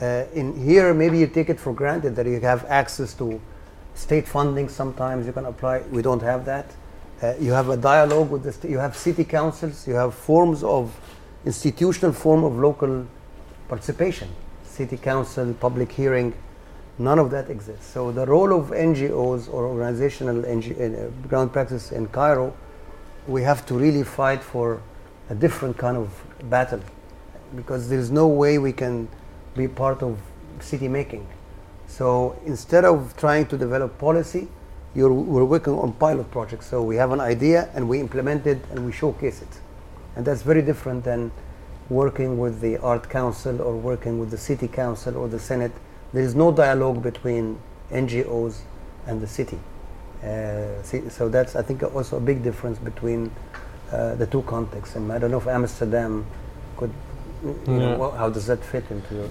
uh, in here, maybe you take it for granted that you have access to state funding. Sometimes you can apply. We don't have that. Uh, you have a dialogue with the. St- you have city councils. You have forms of institutional form of local participation. City council, public hearing. None of that exists. So the role of NGOs or organizational NG- uh, ground practice in Cairo, we have to really fight for a different kind of battle, because there is no way we can be part of city making. So instead of trying to develop policy, we're working on pilot projects. So we have an idea and we implement it and we showcase it. And that's very different than working with the art council or working with the city council or the senate. There is no dialogue between NGOs and the city. Uh, so that's, I think, also a big difference between uh, the two contexts. And I don't know if Amsterdam could, you yeah. know, how does that fit into your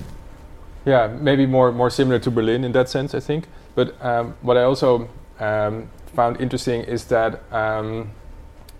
yeah, maybe more more similar to Berlin in that sense, I think. But um, what I also um, found interesting is that um,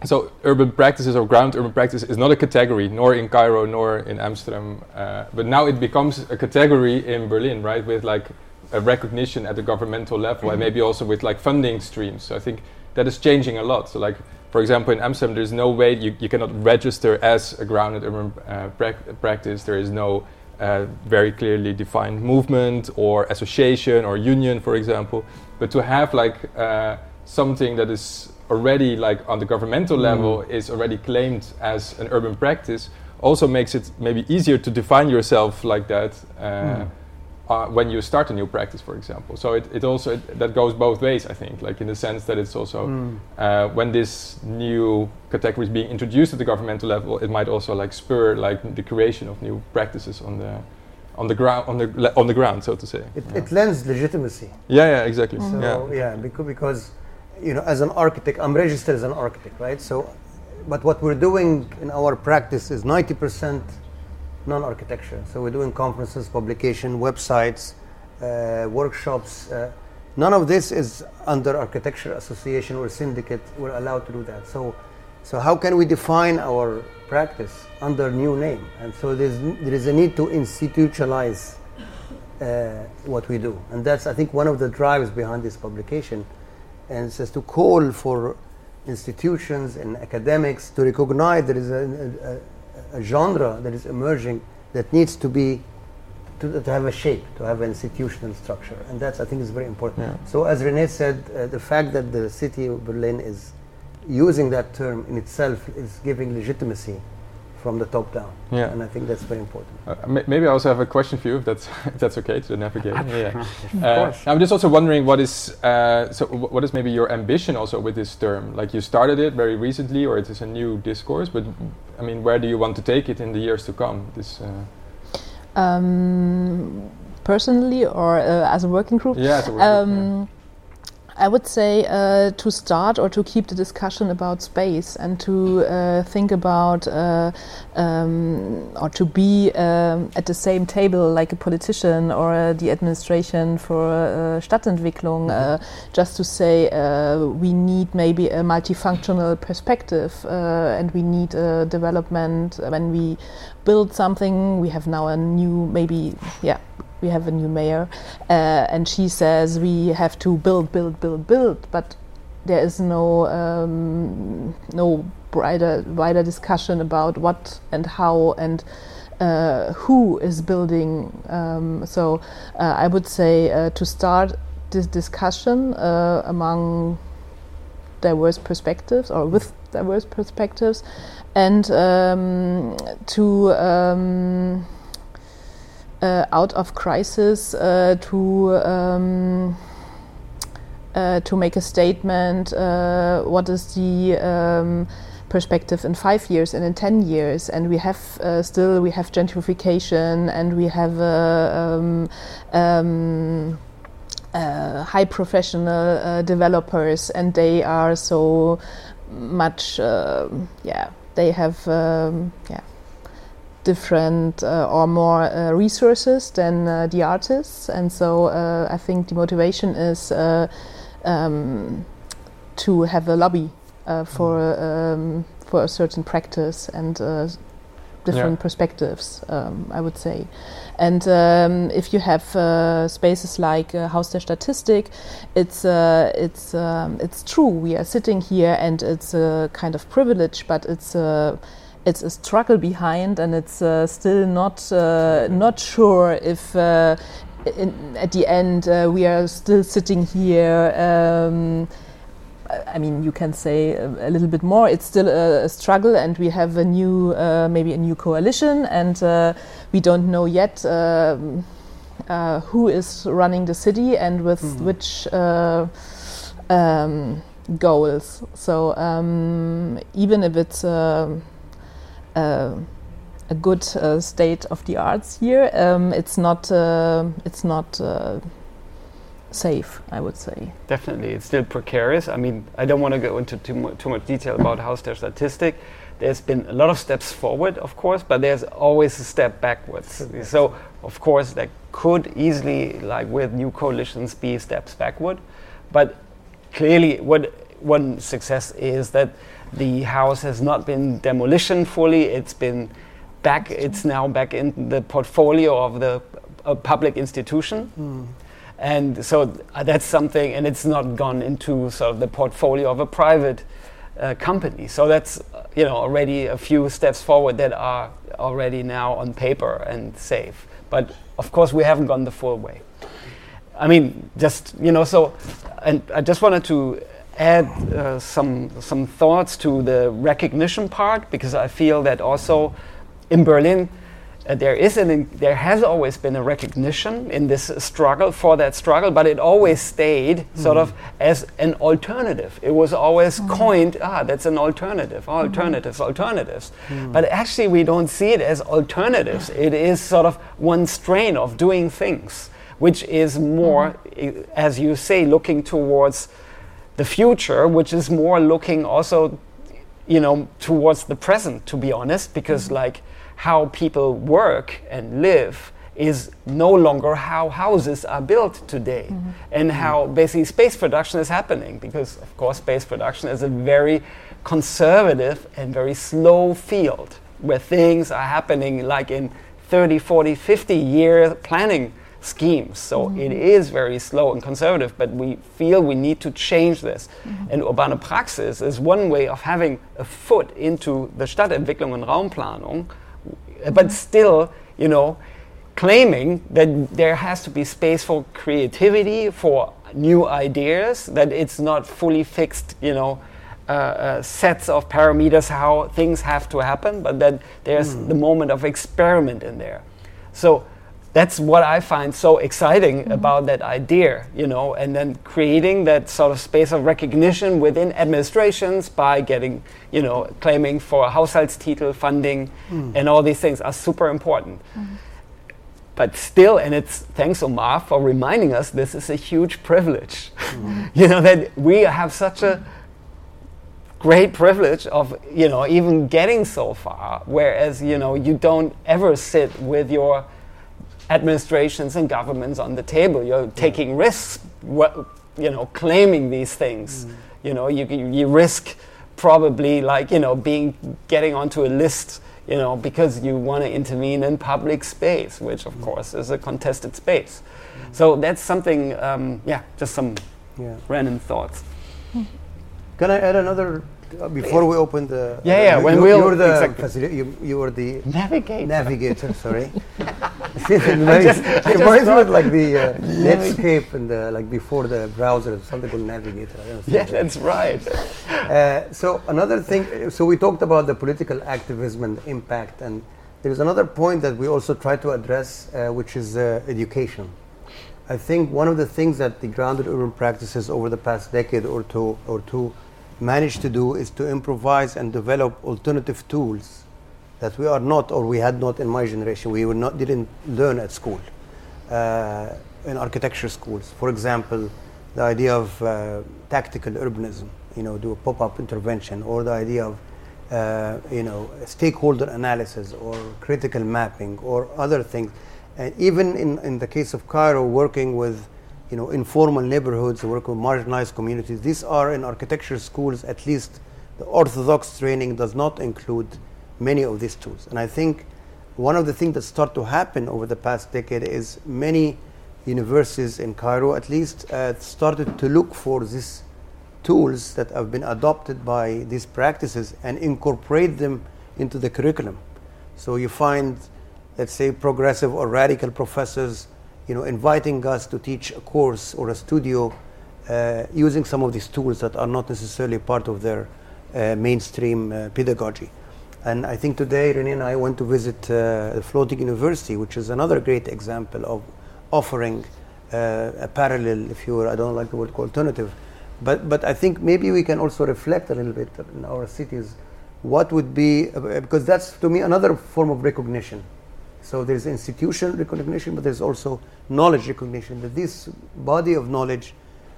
so urban practices or ground urban practice is not a category, nor in Cairo nor in Amsterdam. Uh, but now it becomes a category in Berlin, right? With like a recognition at the governmental level, mm-hmm. and maybe also with like funding streams. So I think that is changing a lot. So like for example, in Amsterdam, there's no way you, you cannot register as a grounded urban uh, pra- practice. There is no uh, very clearly defined movement or association or union, for example. But to have like uh, something that is already like on the governmental mm. level is already claimed as an urban practice also makes it maybe easier to define yourself like that. Uh, mm uh, when you start a new practice, for example. So it, it also it, that goes both ways, I think. Like in the sense that it's also mm. uh, when this new category is being introduced at the governmental level, it might also like spur like the creation of new practices on the on the ground on the on the ground, so to say. It, yeah. it lends legitimacy. Yeah, yeah, exactly. Mm. So yeah, yeah because, because you know, as an architect, I'm registered as an architect, right? So, but what we're doing in our practice is 90 percent non-architecture. So we're doing conferences, publication, websites, uh, workshops. Uh, none of this is under architecture association or syndicate. We're allowed to do that. So, so how can we define our practice under new name? And so there's, there is a need to institutionalize uh, what we do, and that's I think one of the drives behind this publication, and it says to call for institutions and academics to recognize there is a, a a genre that is emerging that needs to be to, to, have a shape, to have an institutional structure, and that's I think is very important. Yeah. So as René said, uh, the fact that the city of Berlin is using that term in itself is giving legitimacy from the top down. Yeah. And I think that's very important. Uh, maybe I also have a question for you, if that's if that's okay to navigate. yeah. of Uh, I'm just also wondering what is uh, so what is maybe your ambition also with this term? Like you started it very recently, or it is a new discourse. But I mean, where do you want to take it in the years to come? This. Uh, um, personally, or uh, as a working group? Yeah, as a working um, group. Yeah I would say uh, to start or to keep the discussion about space and to uh, think about uh, um, or to be um, at the same table like a politician or uh, the administration for uh, Stadtentwicklung, -hmm. just to say we need maybe a multifunctional perspective and we need development when we build something. We have now a new maybe yeah we have a new mayor, uh, and she says we have to build, build, build, build, but there is no um, no wider wider discussion about what and how and uh, who is building. Um, so uh, I would say uh, to start this discussion uh, among diverse perspectives or with diverse perspectives, and um, to um, out of crisis uh, to um, uh, to make a statement. what is the um, perspective in five years and in ten years? And we have still we have gentrification and we have um, um uh, high professional uh, developers, and they are so much, uh, yeah, they have, um, yeah, different uh, or more uh, resources than uh, the artists, and so I think the motivation is um, to have a lobby for um, for a certain practice and different yeah. perspectives, um, I would say. And um, if you have uh, spaces like uh, Haus der Statistik, it's uh, it's um, it's true. We are sitting here, and it's a kind of privilege, but it's a it's a struggle behind, and it's uh, still not uh, not sure if. Uh, in, at the end, we are still sitting here um, I mean, you can say a, a, little bit more. It's still a, a, struggle, and we have a new, uh, maybe a new coalition, and uh, we don't know yet uh, uh who is running the city and with mm. which uh, um, goals. So um, even if it's uh, Uh, a good uh, state of the arts here, um, it's not. Uh, it's not safe, I would say. Definitely, it's still precarious. I mean, I don't want to go into too, mu too much detail about Haus der Statistik. There's been a lot of steps forward, of course, but there's always a step backwards. So, of course, there could easily, like with new coalitions, be steps backward. But clearly, what one success is that the house has not been demolition fully. It's been back. It's now back in the portfolio of the uh, public institution. Mm and so uh, that's something, and it's not gone into sort of the portfolio of a private uh, company. So that's you know already a few steps forward that are already now on paper and safe. But of course, we haven't gone the full way. I mean, just you know, so and I just wanted to add uh, some some thoughts to the recognition part because I feel that also in Berlin uh, there is an there has always been a recognition in this struggle for that struggle, but it always stayed mm. sort of as an alternative. It was always mm. coined, ah, that's an alternative, mm-hmm. alternatives, mm. alternatives. But actually, we don't see it as alternatives. It is sort of one strain of doing things, which is more, mm-hmm. as you say, looking towards the future, which is more looking also, you know, towards the present. To be honest, because mm-hmm. like how people work and live is no longer how houses are built today mm-hmm. and how basically space production is happening because of course space production is a very conservative and very slow field where things are happening like in 30 40 50 year planning schemes so mm-hmm. it is very slow and conservative but we feel we need to change this mm-hmm. and urbane praxis is one way of having a foot into the stadtentwicklung and raumplanung but still, you know, claiming that there has to be space for creativity, for new ideas, that it's not fully fixed, you know, uh, uh, sets of parameters how things have to happen, but that there's mm. the moment of experiment in there. So that's what I find so exciting mm-hmm. about that idea, you know, and then creating that sort of space of recognition within administrations by getting, you know, claiming for Haushaltstitel funding mm. and all these things are super important. Mm. But still, and it's thanks Omar for reminding us this is a huge privilege, mm. you know, that we have such a great privilege of, you know, even getting so far, whereas, you know, you don't ever sit with your administrations and governments on the table. You're taking risks, you know, claiming these things. Mm. You know, you, you risk probably like, you know, being, getting onto a list, you know, because you want to intervene in public space, which of mm. course is a contested space. Mm. So that's something, um, yeah, just some yeah. random thoughts. Can I add another before we opened the yeah yeah when we you're the exactly. you, you were the navigator. navigator sorry. It reminds me of like the uh, Netscape and the, like before the browser something called navigator. Yeah that's right. Uh, so another thing so we talked about the political activism and impact and there is another point that we also try to address uh, which is uh, education. I think one of the things that the grounded urban practices over the past decade or two or two managed to do is to improvise and develop alternative tools that we are not or we had not in my generation we were not didn't learn at school uh, in architecture schools. For example, the idea of uh, tactical urbanism, you know, do a pop-up intervention, or the idea of uh, you know stakeholder analysis or critical mapping or other things. And even in, in the case of Cairo, working with you know informal neighborhoods, work with marginalized communities. These are in architecture schools. At least the orthodox training does not include many of these tools. And I think one of the things that start to happen over the past decade is many universities in Cairo, at least, uh, started to look for these tools that have been adopted by these practices and incorporate them into the curriculum. So you find, let's say, progressive or radical professors, you know, inviting us to teach a course or a studio uh, using some of these tools that are not necessarily part of their uh, mainstream uh, pedagogy. And I think today, René and I went to visit uh, the Floating University, which is another great example of offering uh, a parallel, if you will, I don't like the word alternative, but, but I think maybe we can also reflect a little bit in our cities what would be, uh, because that's to me another form of recognition. So there's institutional recognition, but there's also knowledge recognition that this body of knowledge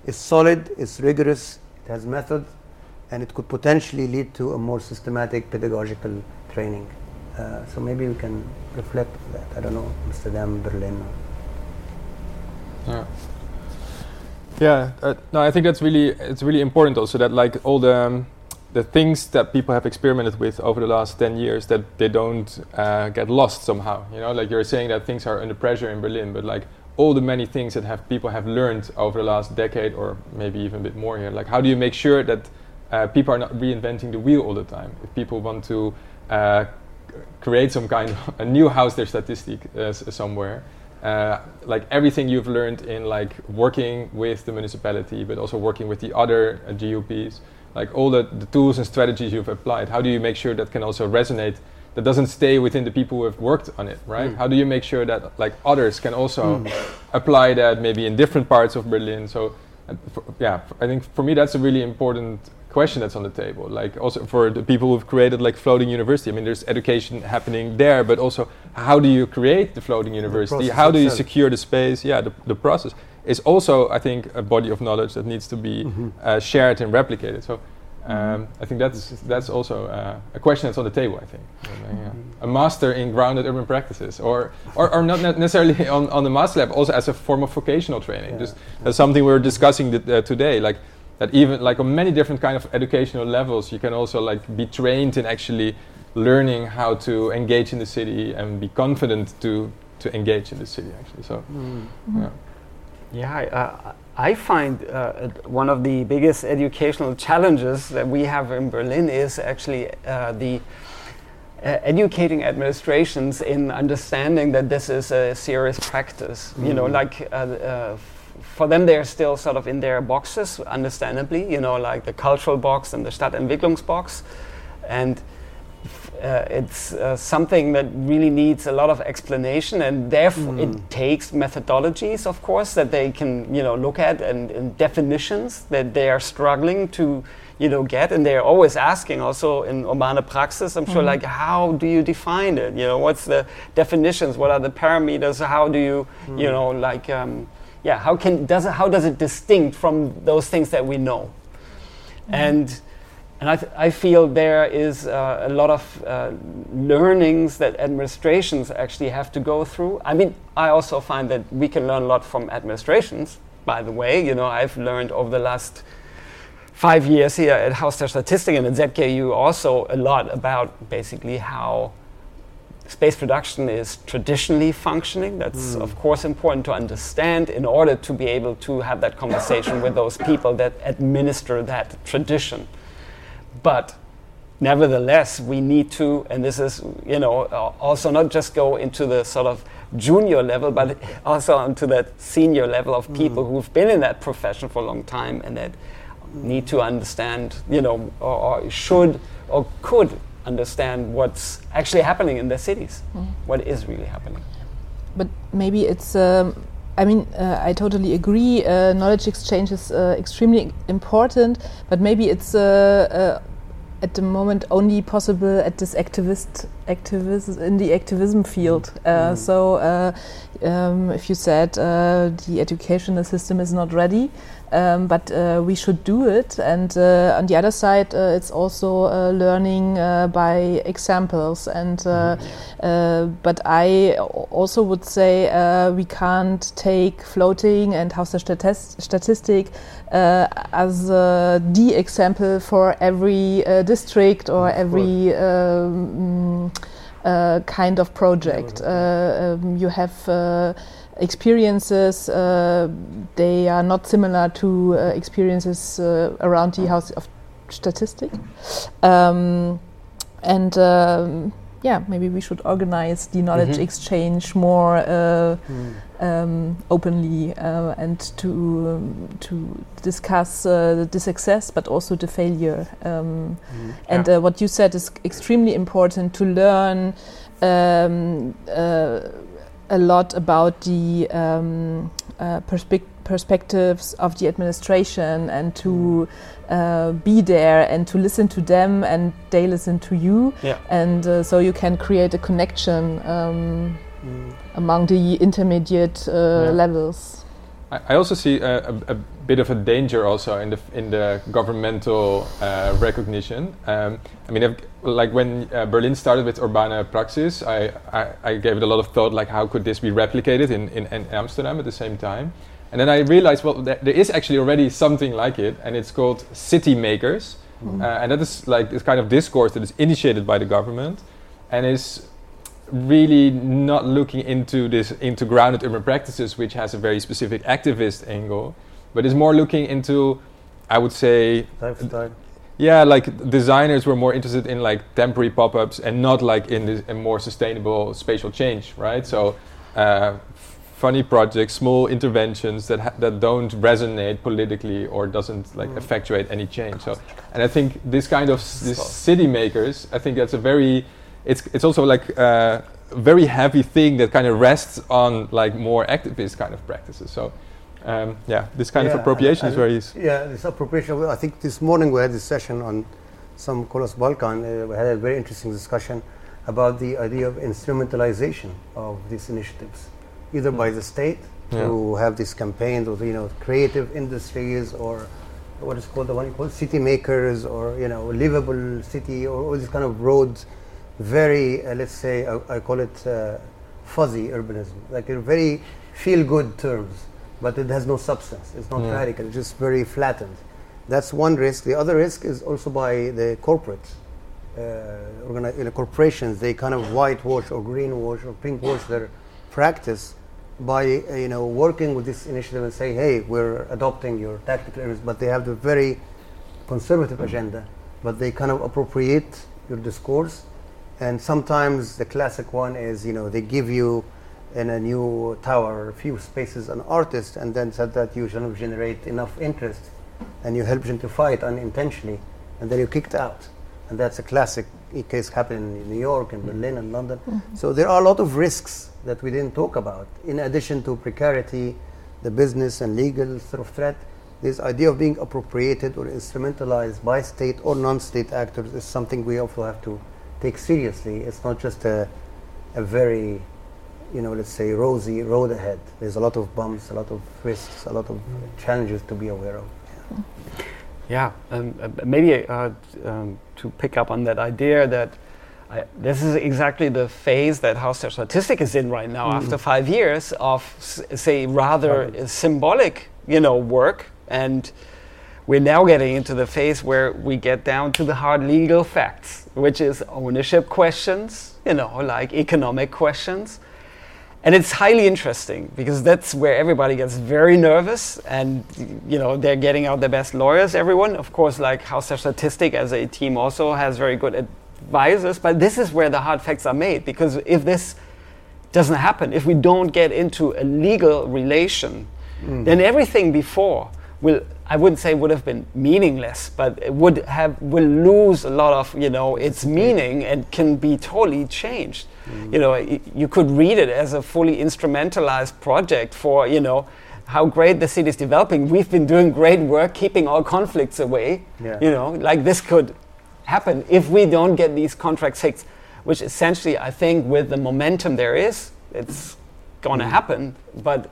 is solid, it's rigorous, it has method, and it could potentially lead to a more systematic pedagogical training. Uh, so maybe we can reflect on that. I don't know, Amsterdam, Berlin. Yeah. Yeah, uh, no, I think that's really it's really important also that like all the um, the things that people have experimented with over the last ten years that they don't uh, get lost somehow. You know, like you're saying that things are under pressure in Berlin, but like all the many things that have people have learned over the last decade or maybe even a bit more here. Like how do you make sure that uh, people are not reinventing the wheel all the time? If people want to uh, create some kind of a new Haus der Statistik uh, somewhere uh, like everything you've learned in like working with the municipality, but also working with the other uh, GUPs, like all the, the tools and strategies you've applied, how do you make sure that can also resonate? That doesn't stay within the people who have worked on it, right? Mm. How do you make sure that like others can also Mm. apply that maybe in different parts of Berlin? So, uh, for, yeah, i think for me that's a really important question that's on the table. Like also for the people who've created like floating university. I mean, there's education happening there, but also how do you create the floating university? process How do you itself. secure the space? Yeah, the, the process is also, I think, a body of knowledge that needs to be Mhm. uh, shared and replicated. So. Um, I think that's that's also uh, a question that's on the table. I think And, uh, yeah. a master in grounded urban practices, or or, or not necessarily on, on the master lab, also as a form of vocational training. Yeah. Just that's something we are discussing th- uh, today. Like that, even like on many different kind of educational levels, you can also like be trained in actually learning how to engage in the city and be confident to to engage in the city. Actually, so yeah. Yeah, I, uh, I find uh, one of the biggest educational challenges that we have in Berlin is actually uh, the uh, educating administrations in understanding that this is a serious practice. You know, Mhm. like uh, uh, f- for them, they're still sort of in their boxes, understandably. You know, like the cultural box and the Stadtentwicklungsbox, and uh, it's uh, something that really needs a lot of explanation, and therefore Mm. it takes methodologies, of course, that they can you know look at and, and definitions that they are struggling to you know get, and they're always asking also in urbane praxis. I'm sure, Mhm. like how do you define it? You know, what's the definitions? What are the parameters? How do you you know like um, yeah? How can does it, how does it distinct from those things that we know? and and I, th- I feel there is uh, a lot of uh, learnings that administrations actually have to go through. I mean, I also find that we can learn a lot from administrations. By the way, you know, I've learned over the last five years here at Haus der Statistik and at ZKU also a lot about basically how space production is traditionally functioning. That's Mm. of course important to understand in order to be able to have that conversation with those people that administer that tradition. But nevertheless, we need to, and this is, you know, uh, also not just go into the sort of junior level, but also onto that senior level of people who've been in that profession for a long time and that need to understand, you know, or, or should or could understand what's actually happening in their cities, what is really happening. But maybe it's. Um, I mean, uh, I totally agree. Uh, knowledge exchange is uh, extremely important, but maybe it's uh, uh, at the moment only possible at this activist activism in the activism field. Uh, Mm. So, uh, um, if you said uh, the educational system is not ready, um, but uh, we should do it, and uh, on the other side, uh, it's also uh, learning uh, by examples. And uh, uh, but I also would say uh, we can't take floating and Haus der Statis- Statistik uh, as uh, the example for every uh, district or every um, uh, kind of project. Um, you have experiences, uh, they are not similar to uh, experiences uh, around the House of Statistic. Um, and um, yeah, maybe we should organize the knowledge Mhm. exchange more uh, Mm. um, openly uh, and to um, to discuss uh, the success, but also the failure. Um, Mm. and uh, what you said is extremely important to learn um, uh, a lot about the um, uh, perspec- perspectives of the administration and to uh, be there and to listen to them and they listen to you. Yeah. And uh, so you can create a connection um, Mm. among the intermediate uh, Yeah. levels. I, also see a, a, a bit of a danger also in the in the governmental uh, recognition. Um, I mean, if, like when uh, Berlin started with Urbane Praxis, I, I, I gave it a lot of thought, like how could this be replicated in, in, in Amsterdam at the same time? And then I realized, well, there, there is actually already something like it, and it's called City Makers, Mm. uh, and that is like this kind of discourse that is initiated by the government, and is really not looking into this into grounded urban practices, which has a very specific activist angle, but is more looking into, I would say, Lifestyle. yeah, like designers were more interested in like temporary pop-ups and not like in this a more sustainable spatial change, right? So, uh, funny projects, small interventions that ha- that don't resonate politically or doesn't like Mm. effectuate any change. So, and I think this kind of s- this city makers, I think that's a very, it's it's also like uh, a very heavy thing that kind of rests on like more activist kind of practices. So. Um, yeah, this kind Yeah, of appropriation and- is very Yeah, this appropriation. I think this morning we had this session on some Kolos Balkan. Uh, we had a very interesting discussion about the idea of instrumentalization of these initiatives, either by the state to have these campaigns, or you know, creative industries, or what is called the one you call city makers, or you know, livable city, or all these kind of roads. Very, uh, let's say, I, I call it uh, fuzzy urbanism, like a very feel-good terms, but it has no substance. It's not Yeah. radical. It's just very flattened. That's one risk. The other risk is also by the corporate uh, organi- you know, corporations. They kind of whitewash or greenwash or pinkwash their practice by uh, you know working with this initiative and say, hey, we're adopting your tactical areas, but they have the very conservative agenda, but they kind of appropriate your discourse. And sometimes the classic one is, you know, they give you in a new tower a few spaces an artist, and then said that you shall generate enough interest, and you help gentrify it unintentionally, and then you're kicked out. And that's a classic case happening in New York and Berlin and London. Mm-hmm. So there are a lot of risks that we didn't talk about. In addition to precarity, the business and legal sort of threat, this idea of being appropriated or instrumentalized by state or non-state actors is something we also have to take seriously. It's not just a, a very, you know, let's say rosy road ahead. There's a lot of bumps, a lot of risks, a lot of challenges to be aware of. Yeah, um, uh, maybe uh, um, to pick up on that idea that I, this is exactly the phase that Haus der Statistik is in right now after five years of, s- say, rather symbolic, you know, work. And we're now getting into the phase where we get down to the hard legal facts, which is ownership questions, you know, like economic questions. And it's highly interesting because that's where everybody gets very nervous and you know they're getting out the best lawyers everyone of course like Haus der Statistik as a team also has very good advisors but this is where the hard facts are made because if this doesn't happen if we don't get into a legal relation hmm. then everything before will I wouldn't say would have been meaningless, but it would have will lose a lot of you know its meaning and can be totally changed. You know, y- you could read it as a fully instrumentalized project for you know how great the city is developing. We've been doing great work keeping all conflicts away. Yeah. You know, like this could happen if we don't get these contracts fixed, which essentially I think with the momentum there is, it's going to mm. happen. But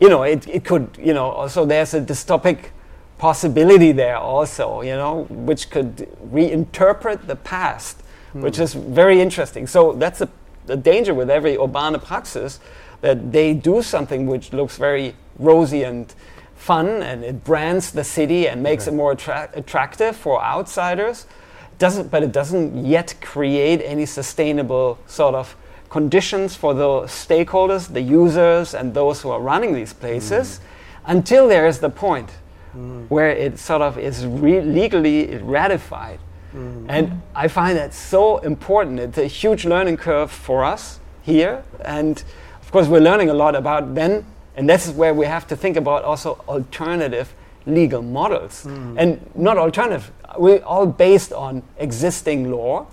you know, it, it could, you know, also there's a dystopic possibility there also, you know, which could reinterpret the past, mm. which is very interesting. So that's a, the danger with every urbane praxis that they do something which looks very rosy and fun and it brands the city and makes it more attra- attractive for outsiders doesn't but it doesn't yet create any sustainable sort of conditions for the stakeholders the users and those who are running these places mm. until there is the point mm. where it sort of is re- legally ratified mm. and i find that so important it's a huge learning curve for us here and of course we're learning a lot about then and this is where we have to think about also alternative legal models. And not alternative, we're all based on existing law,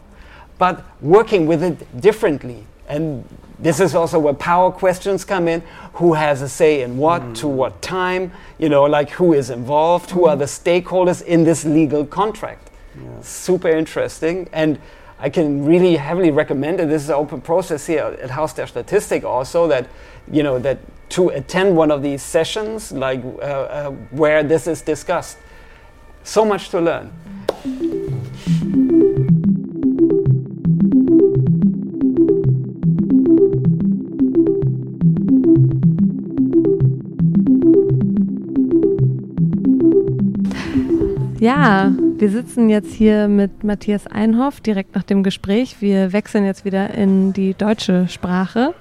but working with it differently. And this is also where power questions come in. Who has a say in what, mm. to what time, you know, like who is involved, who are the stakeholders in this legal contract. Yeah. Super interesting. And I can really heavily recommend it. This is an open process here at Haus der Statistik also that, you know, that to attend one of these sessions, like uh, uh, where this is discussed. So much to learn. Ja, wir sitzen jetzt hier mit Matthias Einhoff direkt nach dem Gespräch. Wir wechseln jetzt wieder in die deutsche Sprache.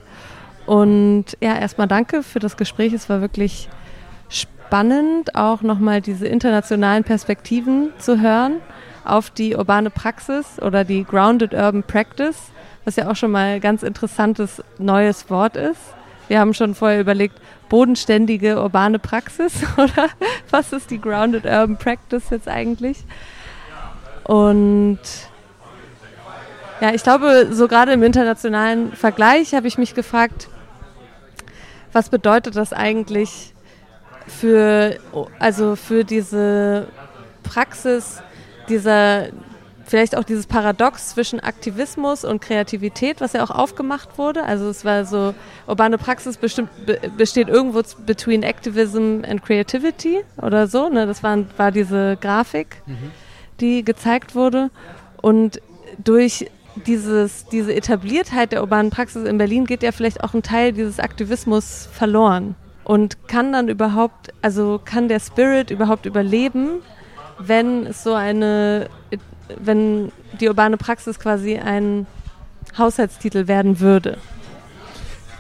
Und ja, erstmal danke für das Gespräch. Es war wirklich spannend, auch nochmal diese internationalen Perspektiven zu hören auf die urbane Praxis oder die Grounded Urban Practice, was ja auch schon mal ein ganz interessantes neues Wort ist. Wir haben schon vorher überlegt, bodenständige urbane Praxis oder was ist die Grounded Urban Practice jetzt eigentlich? Und ja, ich glaube, so gerade im internationalen Vergleich habe ich mich gefragt, was bedeutet das eigentlich für, also für diese Praxis, dieser, vielleicht auch dieses Paradox zwischen Aktivismus und Kreativität, was ja auch aufgemacht wurde. Also es war so, urbane Praxis bestimmt, be, besteht irgendwo between Activism and Creativity oder so. Ne? Das war, war diese Grafik, mhm. die gezeigt wurde. Und durch dieses, diese Etabliertheit der urbanen Praxis in Berlin geht ja vielleicht auch ein Teil dieses Aktivismus verloren. Und kann dann überhaupt, also kann der Spirit überhaupt überleben, wenn es so eine, wenn die urbane Praxis quasi ein Haushaltstitel werden würde?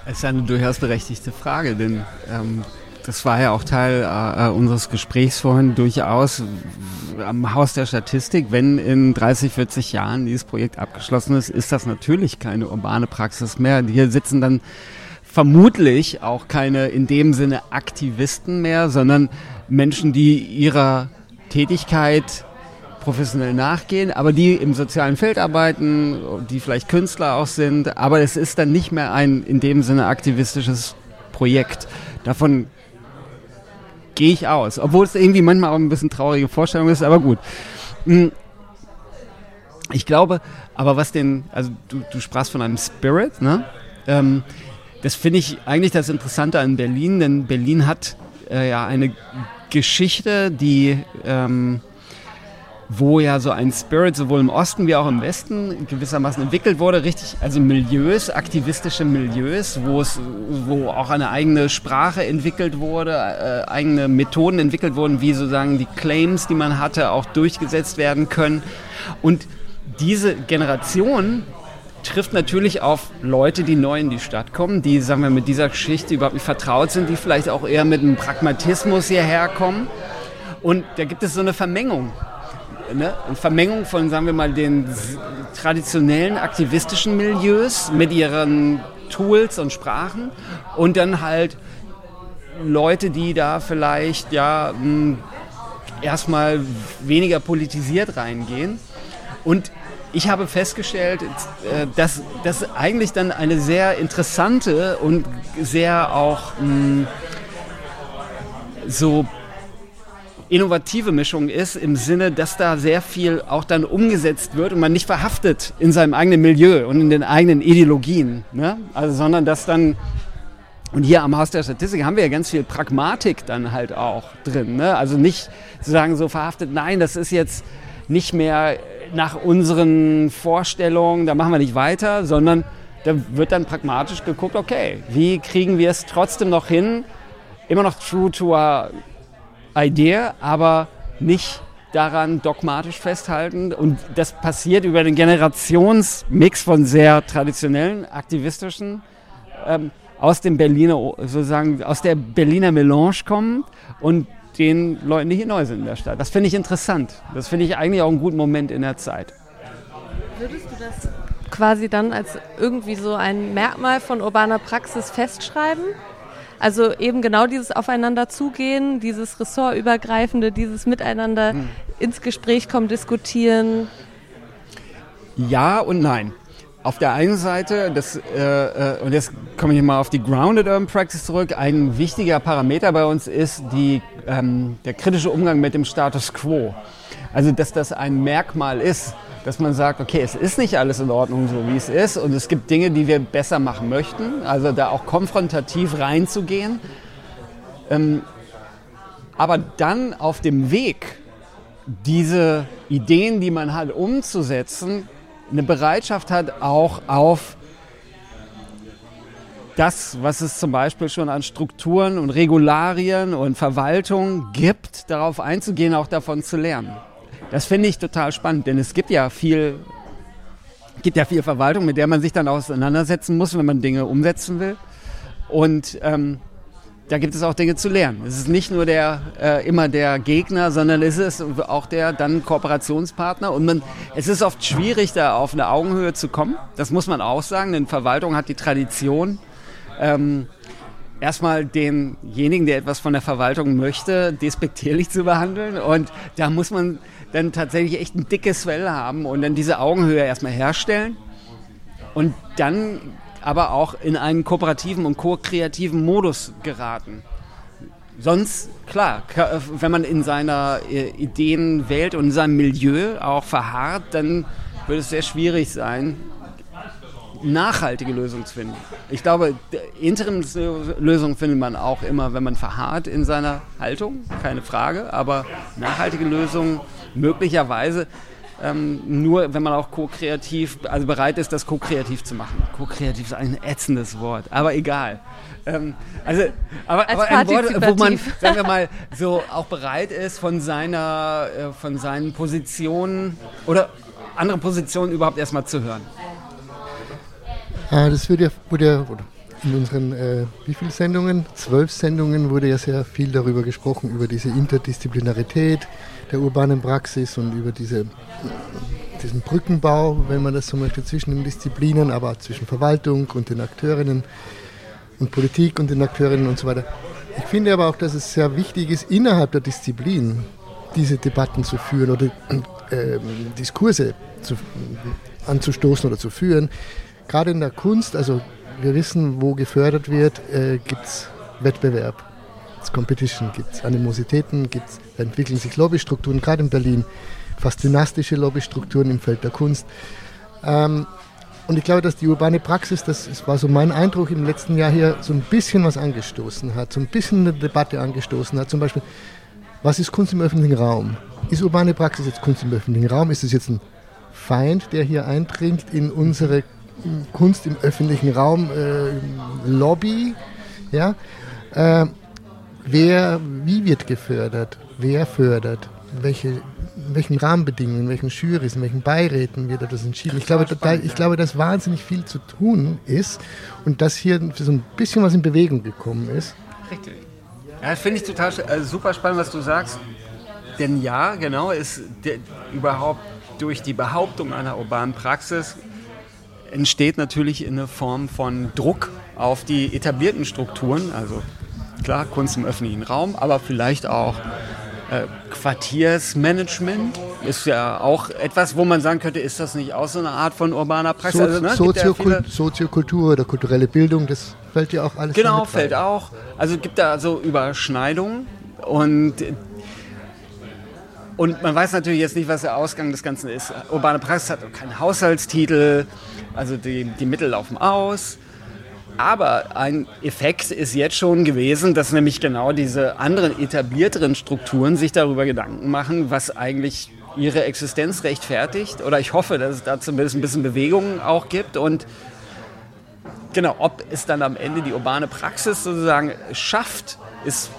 Es ist eine durchaus berechtigte Frage, denn ähm, das war ja auch Teil äh, unseres Gesprächs vorhin durchaus am Haus der Statistik. Wenn in 30, 40 Jahren dieses Projekt abgeschlossen ist, ist das natürlich keine urbane Praxis mehr. Hier sitzen dann vermutlich auch keine in dem Sinne Aktivisten mehr, sondern Menschen, die ihrer Tätigkeit professionell nachgehen, aber die im sozialen Feld arbeiten, die vielleicht Künstler auch sind, aber es ist dann nicht mehr ein in dem Sinne aktivistisches Projekt. Davon gehe ich aus. Obwohl es irgendwie manchmal auch ein bisschen traurige Vorstellung ist, aber gut. Hm. Ich glaube, aber was den, also du, du sprachst von einem Spirit, ne? Ähm, das finde ich eigentlich das Interessante an Berlin, denn Berlin hat äh, ja eine Geschichte, die ähm, wo ja so ein Spirit sowohl im Osten wie auch im Westen gewissermaßen entwickelt wurde, richtig, also Milieus, aktivistische Milieus, wo es, wo auch eine eigene Sprache entwickelt wurde, äh, eigene Methoden entwickelt wurden, wie sozusagen die Claims, die man hatte, auch durchgesetzt werden können. Und diese Generation trifft natürlich auf Leute, die neu in die Stadt kommen, die, sagen wir, mit dieser Geschichte überhaupt nicht vertraut sind, die vielleicht auch eher mit einem Pragmatismus hierher kommen. Und da gibt es so eine Vermengung ne, eine Vermengung von, sagen wir mal, den traditionellen aktivistischen Milieus mit ihren Tools und Sprachen und dann halt Leute, die da vielleicht ja hm, erstmal weniger politisiert reingehen. Und ich habe festgestellt, äh, dass das eigentlich dann eine sehr interessante und sehr auch mh, hm, so innovative Mischung ist, im Sinne, dass da sehr viel auch dann umgesetzt wird und man nicht verhaftet in seinem eigenen Milieu und in den eigenen Ideologien, ne? also, sondern dass dann und hier am Haus der Statistik haben wir ja ganz viel Pragmatik dann halt auch drin. Ne? Also nicht zu sagen so verhaftet, nein, das ist jetzt nicht mehr nach unseren Vorstellungen, da machen wir nicht weiter, sondern da wird dann pragmatisch geguckt, okay, wie kriegen wir es trotzdem noch hin, immer noch true to our idea, aber nicht daran dogmatisch festhalten. Und das passiert über den Generationsmix von sehr traditionellen, aktivistischen ähm, aus dem Berliner, sozusagen aus der Berliner Melange kommen und den Leuten, die hier neu sind in der Stadt. Das finde ich interessant. Das finde ich eigentlich auch einen guten Moment in der Zeit. Würdest du das quasi dann als irgendwie so ein Merkmal von urbaner Praxis festschreiben? Also eben genau dieses Aufeinander zugehen, dieses ressortübergreifende, dieses Miteinander hm. ins Gespräch kommen, diskutieren. Ja und nein. Auf der einen Seite, das, äh, äh, und jetzt komme ich mal auf die Grounded Urban Practice zurück, ein wichtiger Parameter bei uns ist die, ähm, der kritische Umgang mit dem Status quo. Also, dass das ein Merkmal ist, dass man sagt, okay, es ist nicht alles in Ordnung so, wie es ist und es gibt Dinge, die wir besser machen möchten, also da auch konfrontativ reinzugehen. Ähm, aber dann auf dem Weg, diese Ideen, die man hat, umzusetzen, eine Bereitschaft hat, auch auf das, was es zum Beispiel schon an Strukturen und Regularien und Verwaltung gibt, darauf einzugehen, auch davon zu lernen. Das finde ich total spannend, denn es gibt ja viel, gibt ja viel Verwaltung, mit der man sich dann auseinandersetzen muss, wenn man Dinge umsetzen will. Und ähm, da gibt es auch Dinge zu lernen. Es ist nicht nur der, äh, immer der Gegner, sondern es ist auch der dann Kooperationspartner. Und man, es ist oft schwierig, da auf eine Augenhöhe zu kommen. Das muss man auch sagen, denn Verwaltung hat die Tradition, ähm, erstmal denjenigen, der etwas von der Verwaltung möchte, despektierlich zu behandeln. Und da muss man dann tatsächlich echt ein dickes Fell haben und dann diese Augenhöhe erstmal herstellen. Und dann aber auch in einen kooperativen und ko-kreativen Modus geraten. Sonst, klar, wenn man in seiner äh, Ideenwelt und in seinem Milieu auch verharrt, dann wird es sehr schwierig sein, nachhaltige Lösungen zu finden. Ich glaube, Interimslösungen findet man auch immer, wenn man verharrt in seiner Haltung, keine Frage, aber nachhaltige Lösungen möglicherweise ähm, nur wenn man auch ko-kreativ, also bereit ist, das ko-kreativ zu machen. Ko-kreativ ist ein ätzendes Wort, aber egal. Ähm, also, aber, aber ein Wort, wo man, sagen wir mal, so auch bereit ist, von seiner, äh, von seinen Positionen oder andere Positionen überhaupt erstmal zu hören. Ah, das wird ja, wurde ja in unseren, äh, wie viele Sendungen? Zwölf Sendungen wurde ja sehr viel darüber gesprochen, über diese Interdisziplinarität, der urbanen Praxis und über diese, diesen Brückenbau, wenn man das so möchte, zwischen den Disziplinen, aber auch zwischen Verwaltung und den Akteurinnen und Politik und den Akteurinnen und so weiter. Ich finde aber auch, dass es sehr wichtig ist, innerhalb der Disziplin diese Debatten zu führen oder äh, Diskurse zu, anzustoßen oder zu führen. Gerade in der Kunst, also wir wissen, wo gefördert wird, äh, gibt es Wettbewerb es Competition, gibt es Animositäten, gibt's, entwickeln sich Lobbystrukturen, gerade in Berlin, fast dynastische Lobbystrukturen im Feld der Kunst. Ähm, und ich glaube, dass die urbane Praxis, das, das war so mein Eindruck im letzten Jahr hier, so ein bisschen was angestoßen hat, so ein bisschen eine Debatte angestoßen hat. Zum Beispiel, was ist Kunst im öffentlichen Raum? Ist urbane Praxis jetzt Kunst im öffentlichen Raum? Ist es jetzt ein Feind, der hier eindringt in unsere Kunst im öffentlichen Raum äh, Lobby? Ja? Äh, Wer, wie wird gefördert? Wer fördert? Welche, in welchen Rahmenbedingungen, in welchen Jurys, in welchen Beiräten wird das entschieden? Ich glaube, da, ich glaube, dass wahnsinnig viel zu tun ist und dass hier so ein bisschen was in Bewegung gekommen ist. Richtig. Ja, das finde ich total also super spannend, was du sagst. Denn ja, genau, ist der, überhaupt durch die Behauptung einer urbanen Praxis entsteht natürlich eine Form von Druck auf die etablierten Strukturen, also klar, Kunst im öffentlichen Raum, aber vielleicht auch äh, Quartiersmanagement ist ja auch etwas, wo man sagen könnte, ist das nicht auch so eine Art von urbaner Praxis? So, also, ne, Soziokul ja Soziokultur oder kulturelle Bildung, das fällt ja auch alles Genau, fällt auch. Also gibt da so Überschneidungen und und man weiß natürlich jetzt nicht, was der Ausgang des Ganzen ist. Urbane Praxis hat keinen Haushaltstitel, also die, die Mittel laufen aus. Aber ein Effekt ist jetzt schon gewesen, dass nämlich genau diese anderen etablierteren Strukturen sich darüber Gedanken machen, was eigentlich ihre Existenz rechtfertigt. Oder ich hoffe, dass es da zumindest ein bisschen Bewegung auch gibt. Und genau, ob es dann am Ende die urbane Praxis sozusagen schafft, ist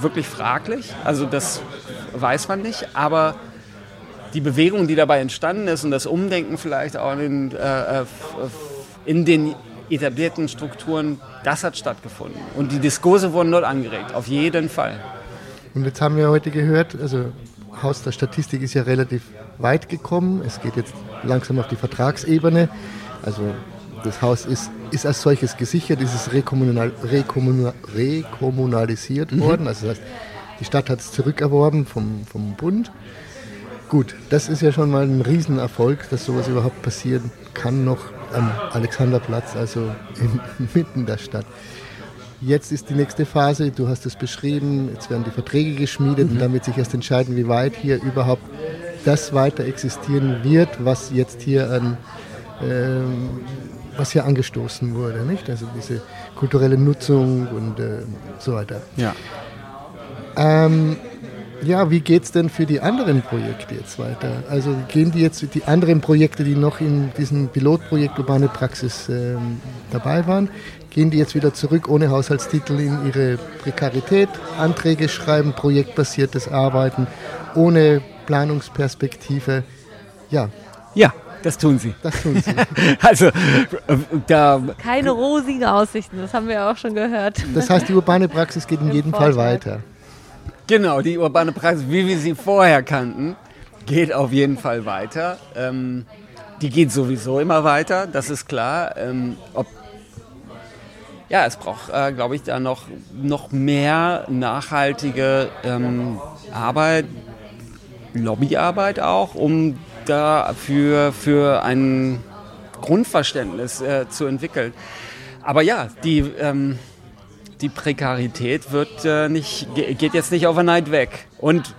wirklich fraglich. Also das weiß man nicht. Aber die Bewegung, die dabei entstanden ist und das Umdenken vielleicht auch in, äh, äh in den etablierten Strukturen, das hat stattgefunden. Und die Diskurse wurden dort angeregt, auf jeden Fall. Und jetzt haben wir heute gehört, also Haus der Statistik ist ja relativ weit gekommen. Es geht jetzt langsam auf die Vertragsebene. Also das Haus ist, ist als solches gesichert, ist es rekommunal, rekommunal, rekommunalisiert mhm. worden. Also das heißt, die Stadt hat es zurückerworben vom, vom Bund. Gut, das ist ja schon mal ein Riesenerfolg, dass sowas überhaupt passieren kann noch am Alexanderplatz, also inmitten der Stadt. Jetzt ist die nächste Phase, du hast es beschrieben, jetzt werden die Verträge geschmiedet mhm. und dann wird sich erst entscheiden, wie weit hier überhaupt das weiter existieren wird, was jetzt hier an ähm, was hier angestoßen wurde, nicht? Also diese kulturelle Nutzung und äh, so weiter. Ja. Ähm, ja, wie geht es denn für die anderen Projekte jetzt weiter? Also gehen die jetzt die anderen Projekte, die noch in diesem Pilotprojekt Urbane Praxis ähm, dabei waren, gehen die jetzt wieder zurück ohne Haushaltstitel in ihre Prekarität, Anträge schreiben, projektbasiertes Arbeiten, ohne Planungsperspektive? Ja. Ja, das tun sie. Das tun sie. also da keine rosigen Aussichten, das haben wir auch schon gehört. Das heißt, die urbane Praxis geht in jedem Fall weiter. Genau, die urbane Praxis, wie wir sie vorher kannten, geht auf jeden Fall weiter. Ähm, die geht sowieso immer weiter, das ist klar. Ähm, ob, ja, es braucht, äh, glaube ich, da noch, noch mehr nachhaltige ähm, Arbeit, Lobbyarbeit auch, um da für, für ein Grundverständnis äh, zu entwickeln. Aber ja, die, ähm, die Prekarität wird, äh, nicht, geht jetzt nicht overnight weg. Und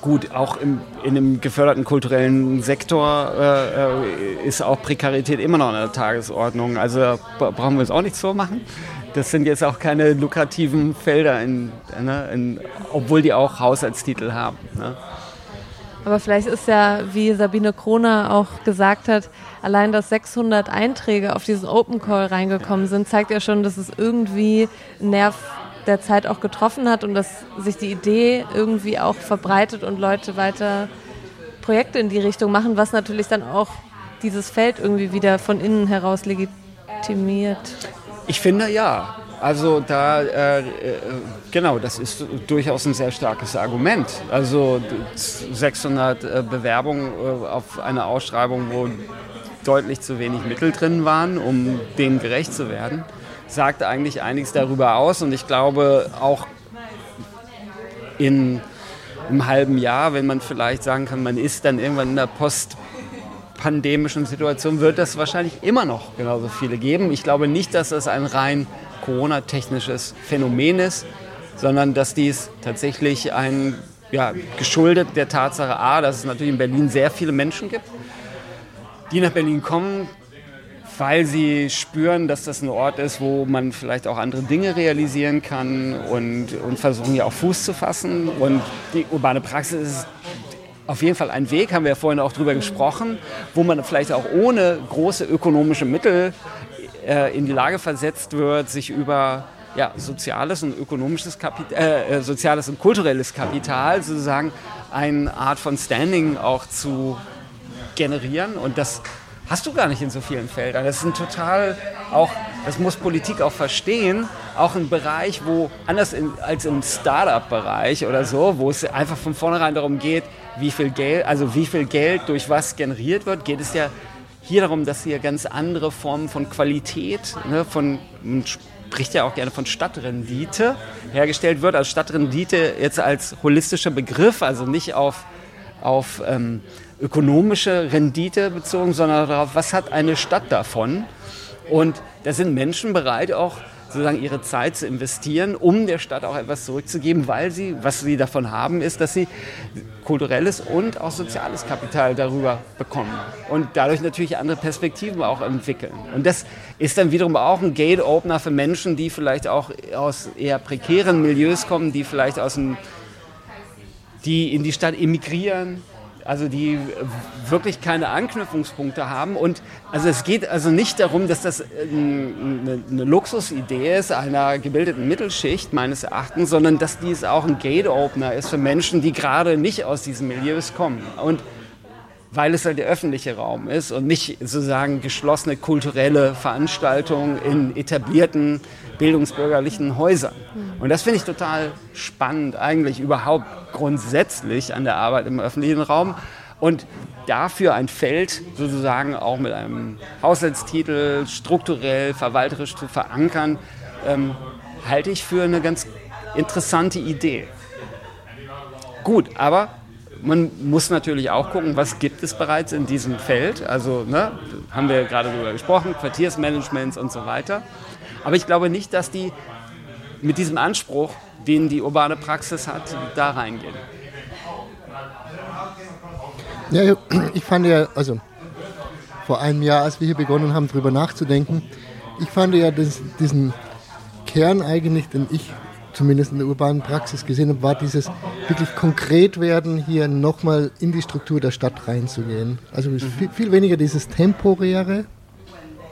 gut, auch im, in einem geförderten kulturellen Sektor äh, äh ist auch Prekarität immer noch an der Tagesordnung. Also brauchen wir uns auch nichts vormachen. Das sind jetzt auch keine lukrativen Felder, in, ne, in, obwohl die auch Haushaltstitel haben. Ne? Aber vielleicht ist ja, wie Sabine Kroner auch gesagt hat, allein, dass 600 Einträge auf diesen Open Call reingekommen sind, zeigt ja schon, dass es irgendwie einen Nerv der Zeit auch getroffen hat und dass sich die Idee irgendwie auch verbreitet und Leute weiter Projekte in die Richtung machen, was natürlich dann auch dieses Feld irgendwie wieder von innen heraus legitimiert. Ich finde ja. Also da, äh, äh, genau, das ist durchaus ein sehr starkes Argument. Also 600 äh, Bewerbungen äh, auf eine Ausschreibung, wo deutlich zu wenig Mittel drin waren, um dem gerecht zu werden, sagt eigentlich einiges darüber aus. Und ich glaube auch in einem halben Jahr, wenn man vielleicht sagen kann, man ist dann irgendwann in der postpandemischen Situation, wird das wahrscheinlich immer noch genauso viele geben. Ich glaube nicht, dass das ein rein Corona-technisches Phänomen ist, sondern dass dies tatsächlich ein, ja, geschuldet der Tatsache A, dass es natürlich in Berlin sehr viele Menschen gibt, die nach Berlin kommen, weil sie spüren, dass das ein Ort ist, wo man vielleicht auch andere Dinge realisieren kann und, und versuchen ja auch Fuß zu fassen. Und die urbane Praxis ist auf jeden Fall ein Weg, haben wir ja vorhin auch drüber gesprochen, wo man vielleicht auch ohne große ökonomische Mittel äh, in die Lage versetzt wird, sich über ja, soziales und ökonomisches Kapital, äh, äh, soziales und kulturelles Kapital sozusagen eine Art von Standing auch zu generieren. Und das hast du gar nicht in so vielen Feldern. Das ist ein total auch, das muss Politik auch verstehen, auch ein Bereich, wo anders in, als im Startup-Bereich oder so, wo es einfach von vornherein darum geht, wie viel Geld, also wie viel Geld durch was generiert wird, geht es ja hier darum, dass hier ganz andere Formen von Qualität, ne, von, man spricht ja auch gerne von Stadtrendite, hergestellt wird. Also Stadtrendite jetzt als holistischer Begriff, also nicht auf, auf ähm, ökonomische Rendite bezogen, sondern darauf, was hat eine Stadt davon. Und da sind Menschen bereit, auch sozusagen ihre Zeit zu investieren, um der Stadt auch etwas zurückzugeben, weil sie, was sie davon haben, ist, dass sie kulturelles und auch soziales Kapital darüber bekommen und dadurch natürlich andere Perspektiven auch entwickeln. Und das ist dann wiederum auch ein Gate-Opener für Menschen, die vielleicht auch aus eher prekären Milieus kommen, die vielleicht aus dem die in die Stadt emigrieren, also die wirklich keine Anknüpfungspunkte haben. Und also es geht also nicht darum, dass das eine, eine Luxusidee ist einer gebildeten Mittelschicht meines Erachtens, sondern dass dies auch ein Gate-Opener ist für Menschen, die gerade nicht aus diesen Milieus kommen. Und weil es halt der öffentliche Raum ist und nicht sozusagen geschlossene kulturelle Veranstaltungen in etablierten bildungsbürgerlichen Häusern. Und das finde ich total spannend, eigentlich überhaupt grundsätzlich an der Arbeit im öffentlichen Raum. Und dafür ein Feld sozusagen auch mit einem Haushaltstitel strukturell, verwalterisch zu verankern, ähm, halte ich für eine ganz interessante Idee. Gut, aber man muss natürlich auch gucken, was gibt es bereits in diesem Feld. Also ne, haben wir gerade darüber gesprochen, Quartiersmanagements und so weiter. Aber ich glaube nicht, dass die mit diesem Anspruch, den die urbane Praxis hat, da reingehen. Ja, ich fand ja, also vor einem Jahr, als wir hier begonnen haben, darüber nachzudenken, ich fand ja das, diesen Kern eigentlich, den ich zumindest in der urbanen Praxis gesehen habe, war dieses wirklich konkret werden, hier nochmal in die Struktur der Stadt reinzugehen. Also mhm. viel, viel, weniger dieses Temporäre,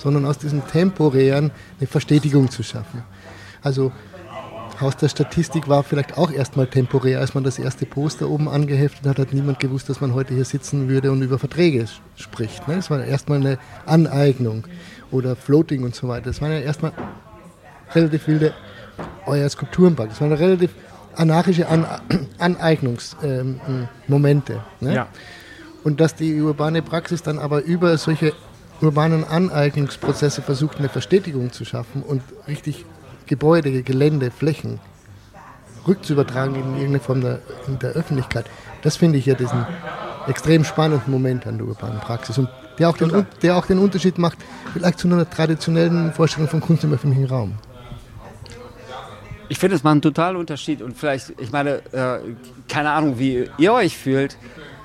sondern aus diesem Temporären eine Verstetigung zu schaffen. Also Haus der Statistik war vielleicht auch erstmal temporär, als man das erste Poster oben angeheftet hat, hat niemand gewusst, dass man heute hier sitzen würde und über Verträge spricht. Ne? Das war erstmal eine Aneignung oder Floating und so weiter. Das waren ja erstmal relativ wilde euer Skulpturenpark. Das waren relativ anarchische An Aneignungsmomente. Ähm, ne? ja. Und dass die urbane Praxis dann aber über solche urbanen Aneignungsprozesse versucht, eine Verstetigung zu schaffen und richtig Gebäude, Gelände, Flächen rückzuübertragen in irgendeine Form der, in der Öffentlichkeit. Das finde ich ja diesen extrem spannenden Moment an der urbanen Praxis und der auch, den, der auch den Unterschied macht, vielleicht zu einer traditionellen Vorstellung von Kunst im öffentlichen Raum. Ich finde, es macht einen totalen Unterschied und vielleicht, ich meine, äh, keine Ahnung, wie ihr euch fühlt.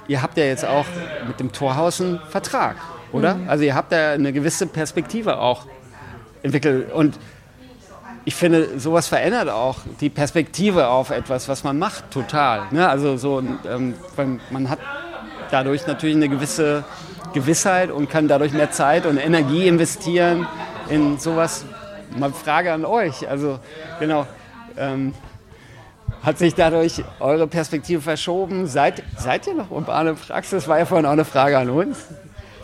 Ihr habt ja jetzt auch mit dem Torhaus einen Vertrag, oder? Mhm. Also ihr habt da eine gewisse Perspektive auch entwickelt und ich finde, sowas verändert auch die Perspektive auf etwas, was man macht, total. Ne? Also so, ähm, man hat dadurch natürlich eine gewisse Gewissheit und kann dadurch mehr Zeit und Energie investieren in sowas. Mal Frage an euch. Also genau, ähm, hat sich dadurch eure Perspektive verschoben? Seid, seid ihr noch urbane Praxis? War ja vorhin auch eine Frage an uns.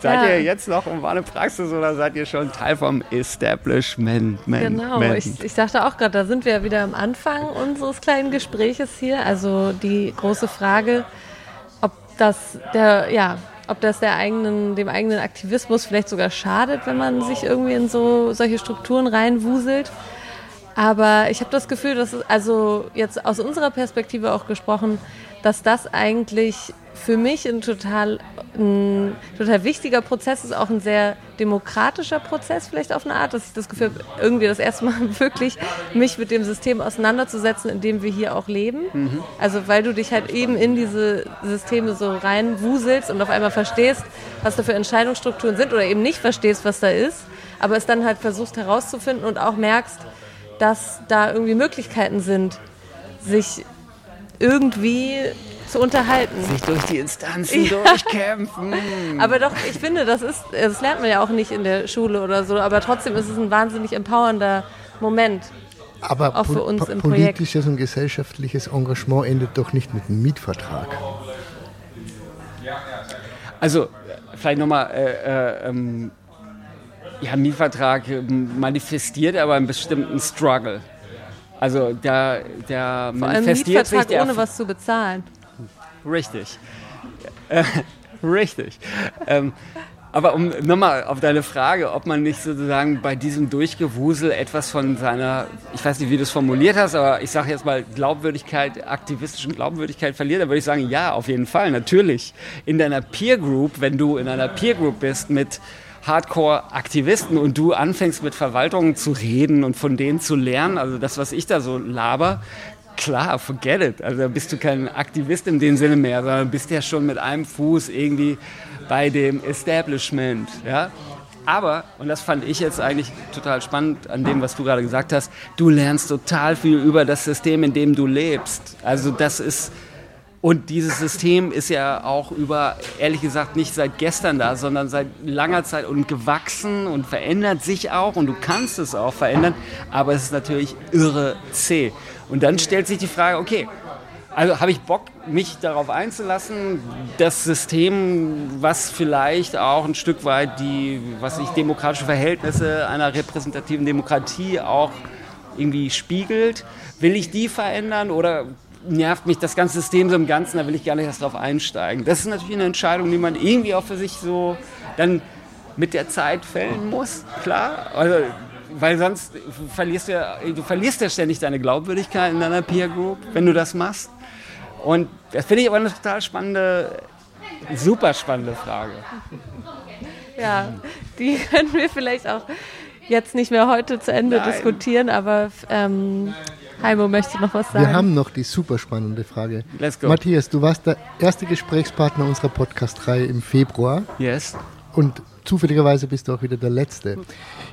Seid ja. ihr jetzt noch urbane Praxis oder seid ihr schon Teil vom Establishment? Man, genau, man. Ich, ich dachte auch gerade, da sind wir ja wieder am Anfang unseres kleinen Gespräches hier. Also die große Frage, ob das der, ja, ob das der eigenen, dem eigenen Aktivismus vielleicht sogar schadet, wenn man sich irgendwie in so solche Strukturen reinwuselt. Aber ich habe das Gefühl, dass es, also jetzt aus unserer Perspektive auch gesprochen, dass das eigentlich für mich ein total, ein total wichtiger Prozess ist, auch ein sehr demokratischer Prozess vielleicht auf eine Art, dass ich das Gefühl habe, irgendwie das erste Mal wirklich mich mit dem System auseinanderzusetzen, in dem wir hier auch leben. Mhm. Also weil du dich halt eben in diese Systeme so reinwuselst und auf einmal verstehst, was da für Entscheidungsstrukturen sind oder eben nicht verstehst, was da ist, aber es dann halt versuchst herauszufinden und auch merkst, dass da irgendwie Möglichkeiten sind, sich irgendwie zu unterhalten. Sich durch die Instanzen ja. durchkämpfen. aber doch, ich finde, das ist, das lernt man ja auch nicht in der Schule oder so, aber trotzdem ist es ein wahnsinnig empowernder Moment. Aber auch für uns im politisches Projekt. und gesellschaftliches Engagement endet doch nicht mit einem Mietvertrag. Also, vielleicht nochmal, äh, äh, ähm, ja, Mietvertrag manifestiert aber einen bestimmten Struggle. Also der, der Vor manifestiert allem Mietvertrag sich ohne was zu bezahlen. Richtig. Äh, richtig. Ähm, aber um nochmal auf deine Frage, ob man nicht sozusagen bei diesem Durchgewusel etwas von seiner, ich weiß nicht, wie du es formuliert hast, aber ich sage jetzt mal Glaubwürdigkeit, aktivistischen Glaubwürdigkeit verliert, dann würde ich sagen, ja, auf jeden Fall, natürlich. In deiner Peer Group, wenn du in einer Peer Group bist mit Hardcore-Aktivisten und du anfängst mit Verwaltungen zu reden und von denen zu lernen, also das, was ich da so laber, klar, forget it. Also da bist du kein Aktivist in dem Sinne mehr, sondern bist ja schon mit einem Fuß irgendwie bei dem Establishment. Ja? Aber, und das fand ich jetzt eigentlich total spannend an dem, was du gerade gesagt hast, du lernst total viel über das System, in dem du lebst. Also das ist, und dieses System ist ja auch über, ehrlich gesagt, nicht seit gestern da, sondern seit langer Zeit und gewachsen und verändert sich auch und du kannst es auch verändern, aber es ist natürlich irre zäh. Und dann stellt sich die Frage, okay, also habe ich Bock, mich darauf einzulassen, das System, was vielleicht auch ein Stück weit die, was ich demokratische Verhältnisse einer repräsentativen Demokratie auch irgendwie spiegelt, will ich die verändern oder nervt mich das ganze System so im Ganzen, da will ich gar nicht erst drauf einsteigen. Das ist natürlich eine Entscheidung, die man irgendwie auch für sich so dann mit der Zeit fällen muss, klar. Also weil sonst verlierst du ja, du verlierst ja ständig deine Glaubwürdigkeit in deiner Peer Group, wenn du das machst. Und das finde ich aber eine total spannende, super spannende Frage. Ja, die können wir vielleicht auch jetzt nicht mehr heute zu Ende Nein. diskutieren, aber ähm, Heimo möchte noch was sagen. Wir haben noch die super spannende Frage. Let's go. Matthias, du warst der erste Gesprächspartner unserer Podcast-Reihe im Februar. Yes. Und zufälligerweise bist du auch wieder der Letzte.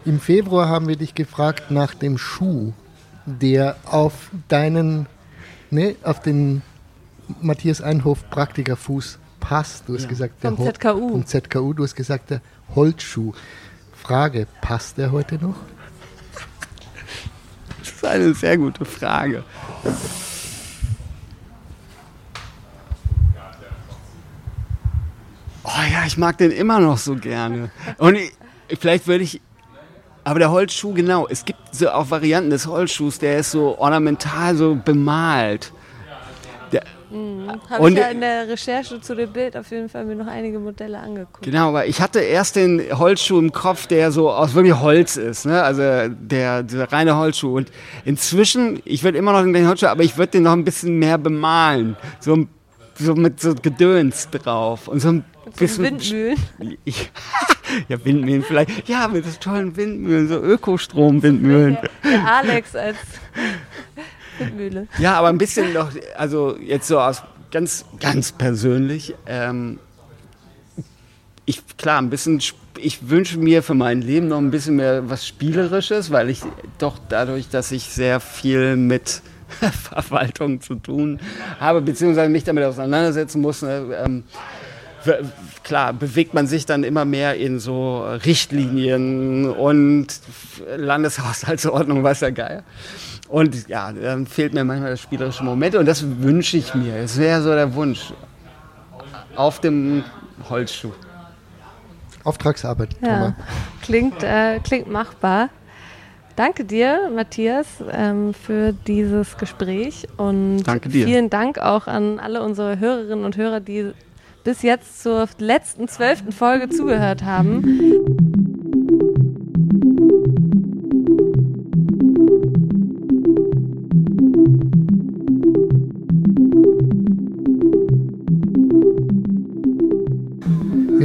Im Februar haben wir dich gefragt nach dem Schuh, der auf deinen, ne, auf den Matthias Einhof Praktikerfuß passt. Du hast ja. gesagt, der vom ZKU. Vom ZKU. Du hast gesagt, der Holzschuh. Frage, passt der heute noch? Das ist eine sehr gute Frage. Oh ja, ich mag den immer noch so gerne. Und ich, vielleicht würde ich. Aber der Holzschuh, genau. Es gibt so auch Varianten des Holzschuhs, der ist so ornamental so bemalt. Mhm. Habe ich ja in der Recherche zu dem Bild auf jeden Fall mir noch einige Modelle angeguckt. Genau, weil ich hatte erst den Holzschuh im Kopf, der so aus wirklich Holz ist, ne? also der, der reine Holzschuh. Und inzwischen, ich würde immer noch den Holzschuh, aber ich würde den noch ein bisschen mehr bemalen, so, so mit so Gedöns drauf und so ein bisschen Windmühlen. Ja, Windmühlen vielleicht. Ja, mit so tollen Windmühlen, so Ökostrom-Windmühlen. Der, der Alex als Windmühle. Ja, aber ein bisschen noch, also jetzt so aus ganz, ganz persönlich. Ähm, ich, klar, ein bisschen, ich wünsche mir für mein Leben noch ein bisschen mehr was Spielerisches, weil ich doch dadurch, dass ich sehr viel mit Verwaltung zu tun habe, beziehungsweise mich damit auseinandersetzen muss, ne, ähm, klar, bewegt man sich dann immer mehr in so Richtlinien und Landeshaushaltsordnung, was ja geil. Und ja, dann fehlt mir manchmal das spielerische Moment und das wünsche ich mir. Es wäre so der Wunsch. Auf dem Holzschuh. Auftragsarbeit. Ja, klingt, äh, klingt machbar. Danke dir, Matthias, ähm, für dieses Gespräch und Danke dir. vielen Dank auch an alle unsere Hörerinnen und Hörer, die bis jetzt zur letzten zwölften Folge zugehört haben.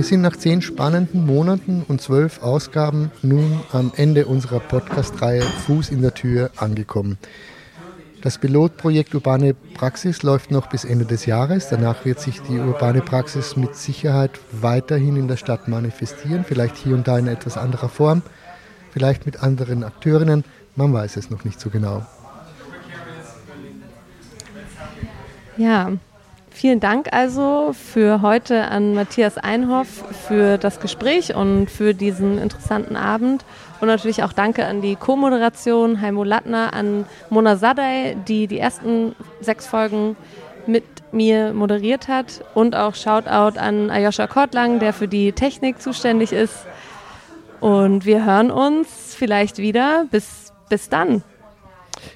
Wir sind nach zehn spannenden Monaten und zwölf Ausgaben nun am Ende unserer Podcast-Reihe Fuß in der Tür angekommen. Das Pilotprojekt Urbane Praxis läuft noch bis Ende des Jahres. Danach wird sich die urbane Praxis mit Sicherheit weiterhin in der Stadt manifestieren, vielleicht hier und da in etwas anderer Form, vielleicht mit anderen Akteurinnen, man weiß es noch nicht so genau. Ja, Vielen Dank also für heute an Matthias Einhoff für das Gespräch und für diesen interessanten Abend. Und natürlich auch danke an die Co-Moderation Heimo Lattner, an Mona Sadai, die die ersten sechs Folgen mit mir moderiert hat. Und auch Shoutout an Ayosha Kortlang, der für die Technik zuständig ist. Und wir hören uns vielleicht wieder. Bis, bis dann.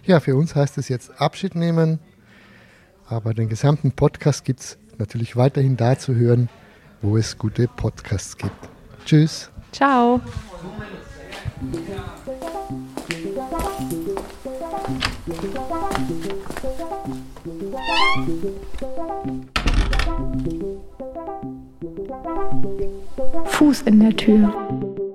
Ja, für uns heißt es jetzt Abschied nehmen. Aber den gesamten Podcast gibt es natürlich weiterhin da zu hören, wo es gute Podcasts gibt. Tschüss. Ciao. Fuß in der Tür.